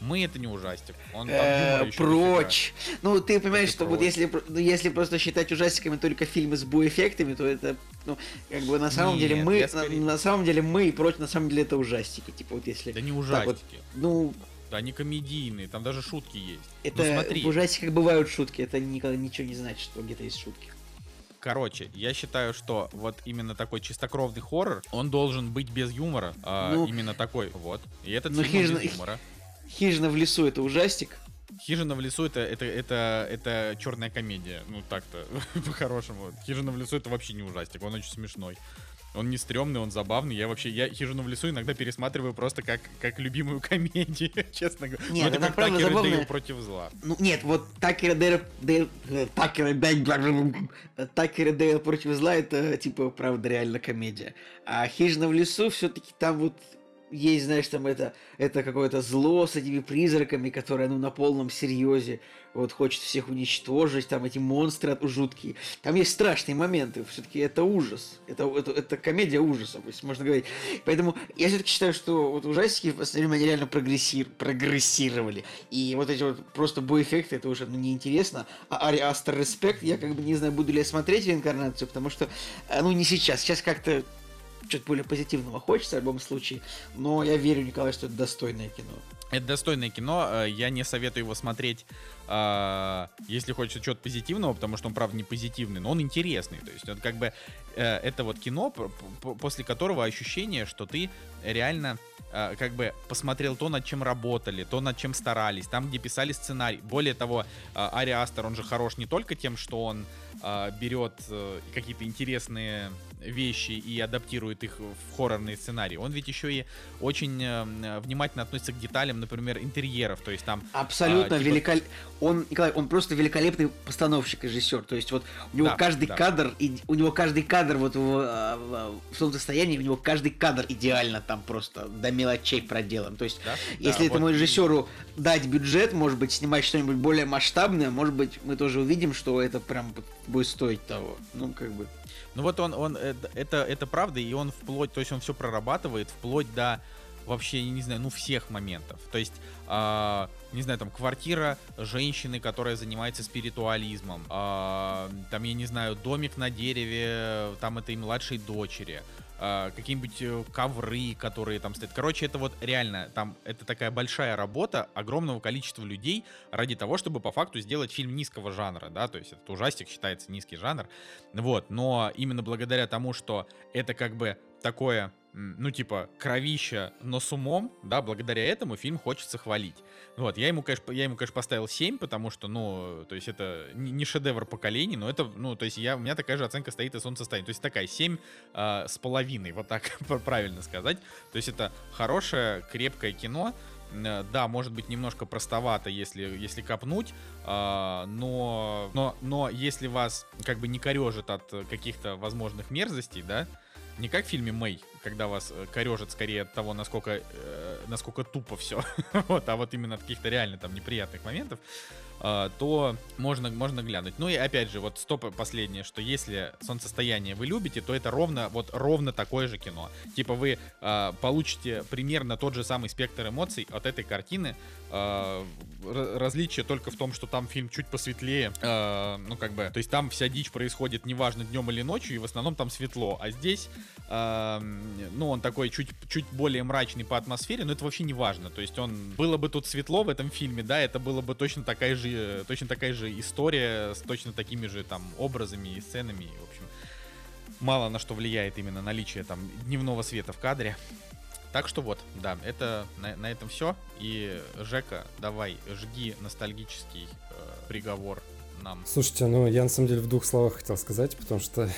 мы это не ужастик. Он там прочь. Ну, ты понимаешь, что вот если, ну, если просто считать ужастиками только фильмы с буэффектами, то это, ну, как бы на самом деле мы, на, самом деле мы и прочь, на самом деле это ужастики. Типа вот если. Да не ужастики. ну. Да, они комедийные, там даже шутки есть. Это ну, смотри. в ужастиках бывают шутки, это никогда ничего не значит, что где-то есть шутки. Короче, я считаю, что вот именно такой чистокровный хоррор, он должен быть без юмора. А, ну, именно такой вот. И этот ну, фильм без юмора. Хижина в лесу это ужастик. Хижина в лесу это, это, это, это черная комедия. Ну так-то, [laughs] по-хорошему. Хижина в лесу это вообще не ужастик, он очень смешной. Он не стрёмный, он забавный. Я вообще, я Хижину в лесу иногда пересматриваю просто как, как любимую [laughs] комедию, честно говоря. Нет, ну, это, как Такер забавная... Дейл против зла. Ну, нет, вот Такер Дейл... Дейл... Такер Дейл... Такер Дейл против зла, это, типа, правда, реально комедия. А Хижина в лесу все таки там вот есть, знаешь, там это, это какое-то зло с этими призраками, которое, ну, на полном серьезе вот хочет всех уничтожить, там эти монстры жуткие. Там есть страшные моменты, все-таки это ужас, это, это, это комедия ужасов, если можно говорить. Поэтому я все-таки считаю, что вот ужастики в последнее время они реально прогрессир, прогрессировали. И вот эти вот просто бой-эффекты, это уже ну, неинтересно. А Ари Астер Респект, я как бы не знаю, буду ли я смотреть реинкарнацию, потому что, э, ну, не сейчас. Сейчас как-то что-то более позитивного хочется в любом случае. Но я верю, Николай, что это достойное кино. Это достойное кино. Э, я не советую его смотреть, э, если хочется чего-то позитивного, потому что он, правда, не позитивный, но он интересный. То есть, это как бы э, это вот кино, после которого ощущение, что ты реально как бы посмотрел то, над чем работали, то, над чем старались, там, где писали сценарий. Более того, Ари Астер, он же хорош не только тем, что он берет какие-то интересные вещи и адаптирует их в хоррорные сценарии, он ведь еще и очень э, внимательно относится к деталям, например, интерьеров, то есть там... Абсолютно а, типа... великолепно. Он, Николай, он просто великолепный постановщик, режиссер, то есть вот у него да, каждый да. кадр, и, у него каждый кадр вот в, в, в том состоянии, у него каждый кадр идеально там просто до мелочей проделан, то есть да? если да, этому вот... режиссеру дать бюджет, может быть, снимать что-нибудь более масштабное, может быть, мы тоже увидим, что это прям будет стоить того, ну как бы... Ну вот он, он э, это, это правда, и он вплоть, то есть он все прорабатывает вплоть до вообще, не знаю, ну всех моментов. То есть, э, не знаю, там квартира женщины, которая занимается спиритуализмом, э, там, я не знаю, домик на дереве, там этой младшей дочери, э, какие-нибудь ковры, которые там стоят. Короче, это вот реально, там, это такая большая работа огромного количества людей ради того, чтобы по факту сделать фильм низкого жанра, да, то есть этот ужастик считается низкий жанр, вот, но именно благодаря тому, что это как бы такое ну, типа, кровища, но с умом, да, благодаря этому фильм хочется хвалить. Вот, я ему, конечно, я ему, конечно, поставил 7, потому что, ну, то есть это не шедевр поколений, но это, ну, то есть я, у меня такая же оценка стоит и солнцестояние. То есть такая 7 э, а, с половиной, вот так [laughs] правильно сказать. То есть это хорошее, крепкое кино, э, да, может быть немножко простовато, если, если копнуть, э, но, но, но если вас как бы не корежит от каких-то возможных мерзостей, да, не как в фильме Мэй, когда вас э, корежит скорее от того, насколько, э, насколько тупо все, [laughs] вот, а вот именно от каких-то реально там неприятных моментов, э, то можно, можно глянуть. Ну и опять же, вот стоп последнее, что если солнцестояние вы любите, то это ровно, вот ровно такое же кино. Типа вы э, получите примерно тот же самый спектр эмоций от этой картины, э, различие только в том, что там фильм чуть посветлее, э, ну как бы, то есть там вся дичь происходит неважно днем или ночью, и в основном там светло, а здесь, э, ну он такой чуть, чуть более мрачный по атмосфере, но это вообще не важно, то есть он, было бы тут светло в этом фильме, да, это было бы точно такая же, точно такая же история с точно такими же там образами и сценами, в общем, мало на что влияет именно наличие там дневного света в кадре. Так что вот, да, это на, на этом все. И Жека, давай, жги ностальгический э, приговор нам. Слушайте, ну я на самом деле в двух словах хотел сказать, потому что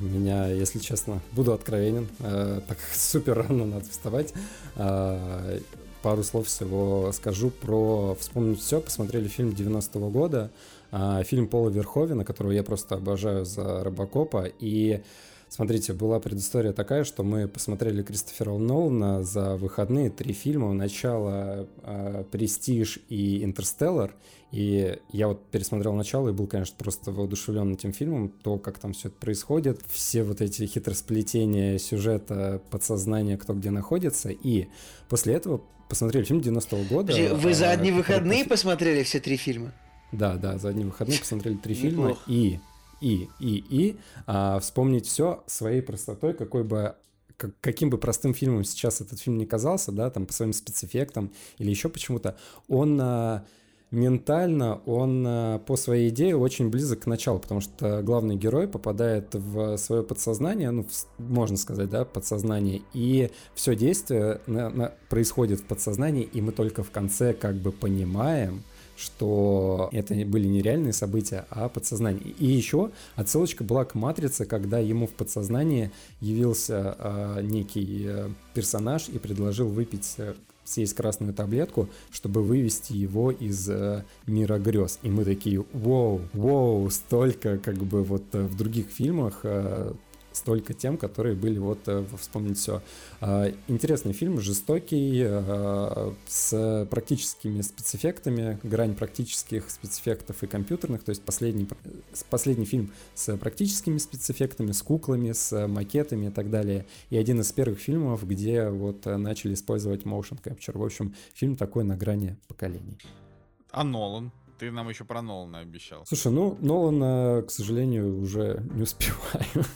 меня, если честно, буду откровенен, э, так [laughs] супер рано надо вставать. Э, пару слов всего скажу про «Вспомнить все». Посмотрели фильм 90-го года, э, фильм Пола Верховена, которого я просто обожаю за Робокопа, и Смотрите, была предыстория такая, что мы посмотрели Кристофера Нолана за выходные три фильма. Начало э, «Престиж» и «Интерстеллар». И я вот пересмотрел начало и был, конечно, просто воодушевлен этим фильмом, то, как там все это происходит, все вот эти хитросплетения сюжета, подсознания, кто где находится. И после этого посмотрели фильм 90-го года. Подожди, вы за одни выходные посмотрели все три фильма? Да, да, за одни выходные посмотрели три фильма. И и, и, и а, вспомнить все своей простотой, какой бы каким бы простым фильмом сейчас этот фильм не казался, да, там по своим спецэффектам или еще почему-то, он а, ментально, он а, по своей идее очень близок к началу, потому что главный герой попадает в свое подсознание, ну, в, можно сказать, да, подсознание, и все действие на, на, происходит в подсознании, и мы только в конце как бы понимаем, что это были не реальные события, а подсознание. И еще отсылочка была к «Матрице», когда ему в подсознании явился э, некий э, персонаж и предложил выпить э, съесть красную таблетку, чтобы вывести его из э, мира грез. И мы такие, вау, вау, столько как бы вот э, в других фильмах э, столько тем, которые были вот э, «Вспомнить все». А, интересный фильм, жестокий, э, с практическими спецэффектами, грань практических спецэффектов и компьютерных, то есть последний, последний фильм с практическими спецэффектами, с куклами, с макетами и так далее. И один из первых фильмов, где вот начали использовать motion capture. В общем, фильм такой на грани поколений. А Нолан? Ты нам еще про Нолана обещал. Слушай, ну, Нолана, к сожалению, уже не успеваю.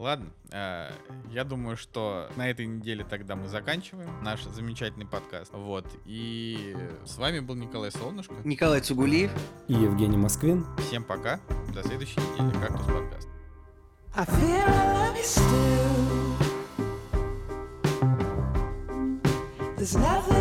Ладно, э, я думаю, что на этой неделе тогда мы заканчиваем наш замечательный подкаст. Вот, и с вами был Николай Солнышко. Николай Цугулиев. И Евгений Москвин. Всем пока, до следующей недели. Кактус подкаст. I There's nothing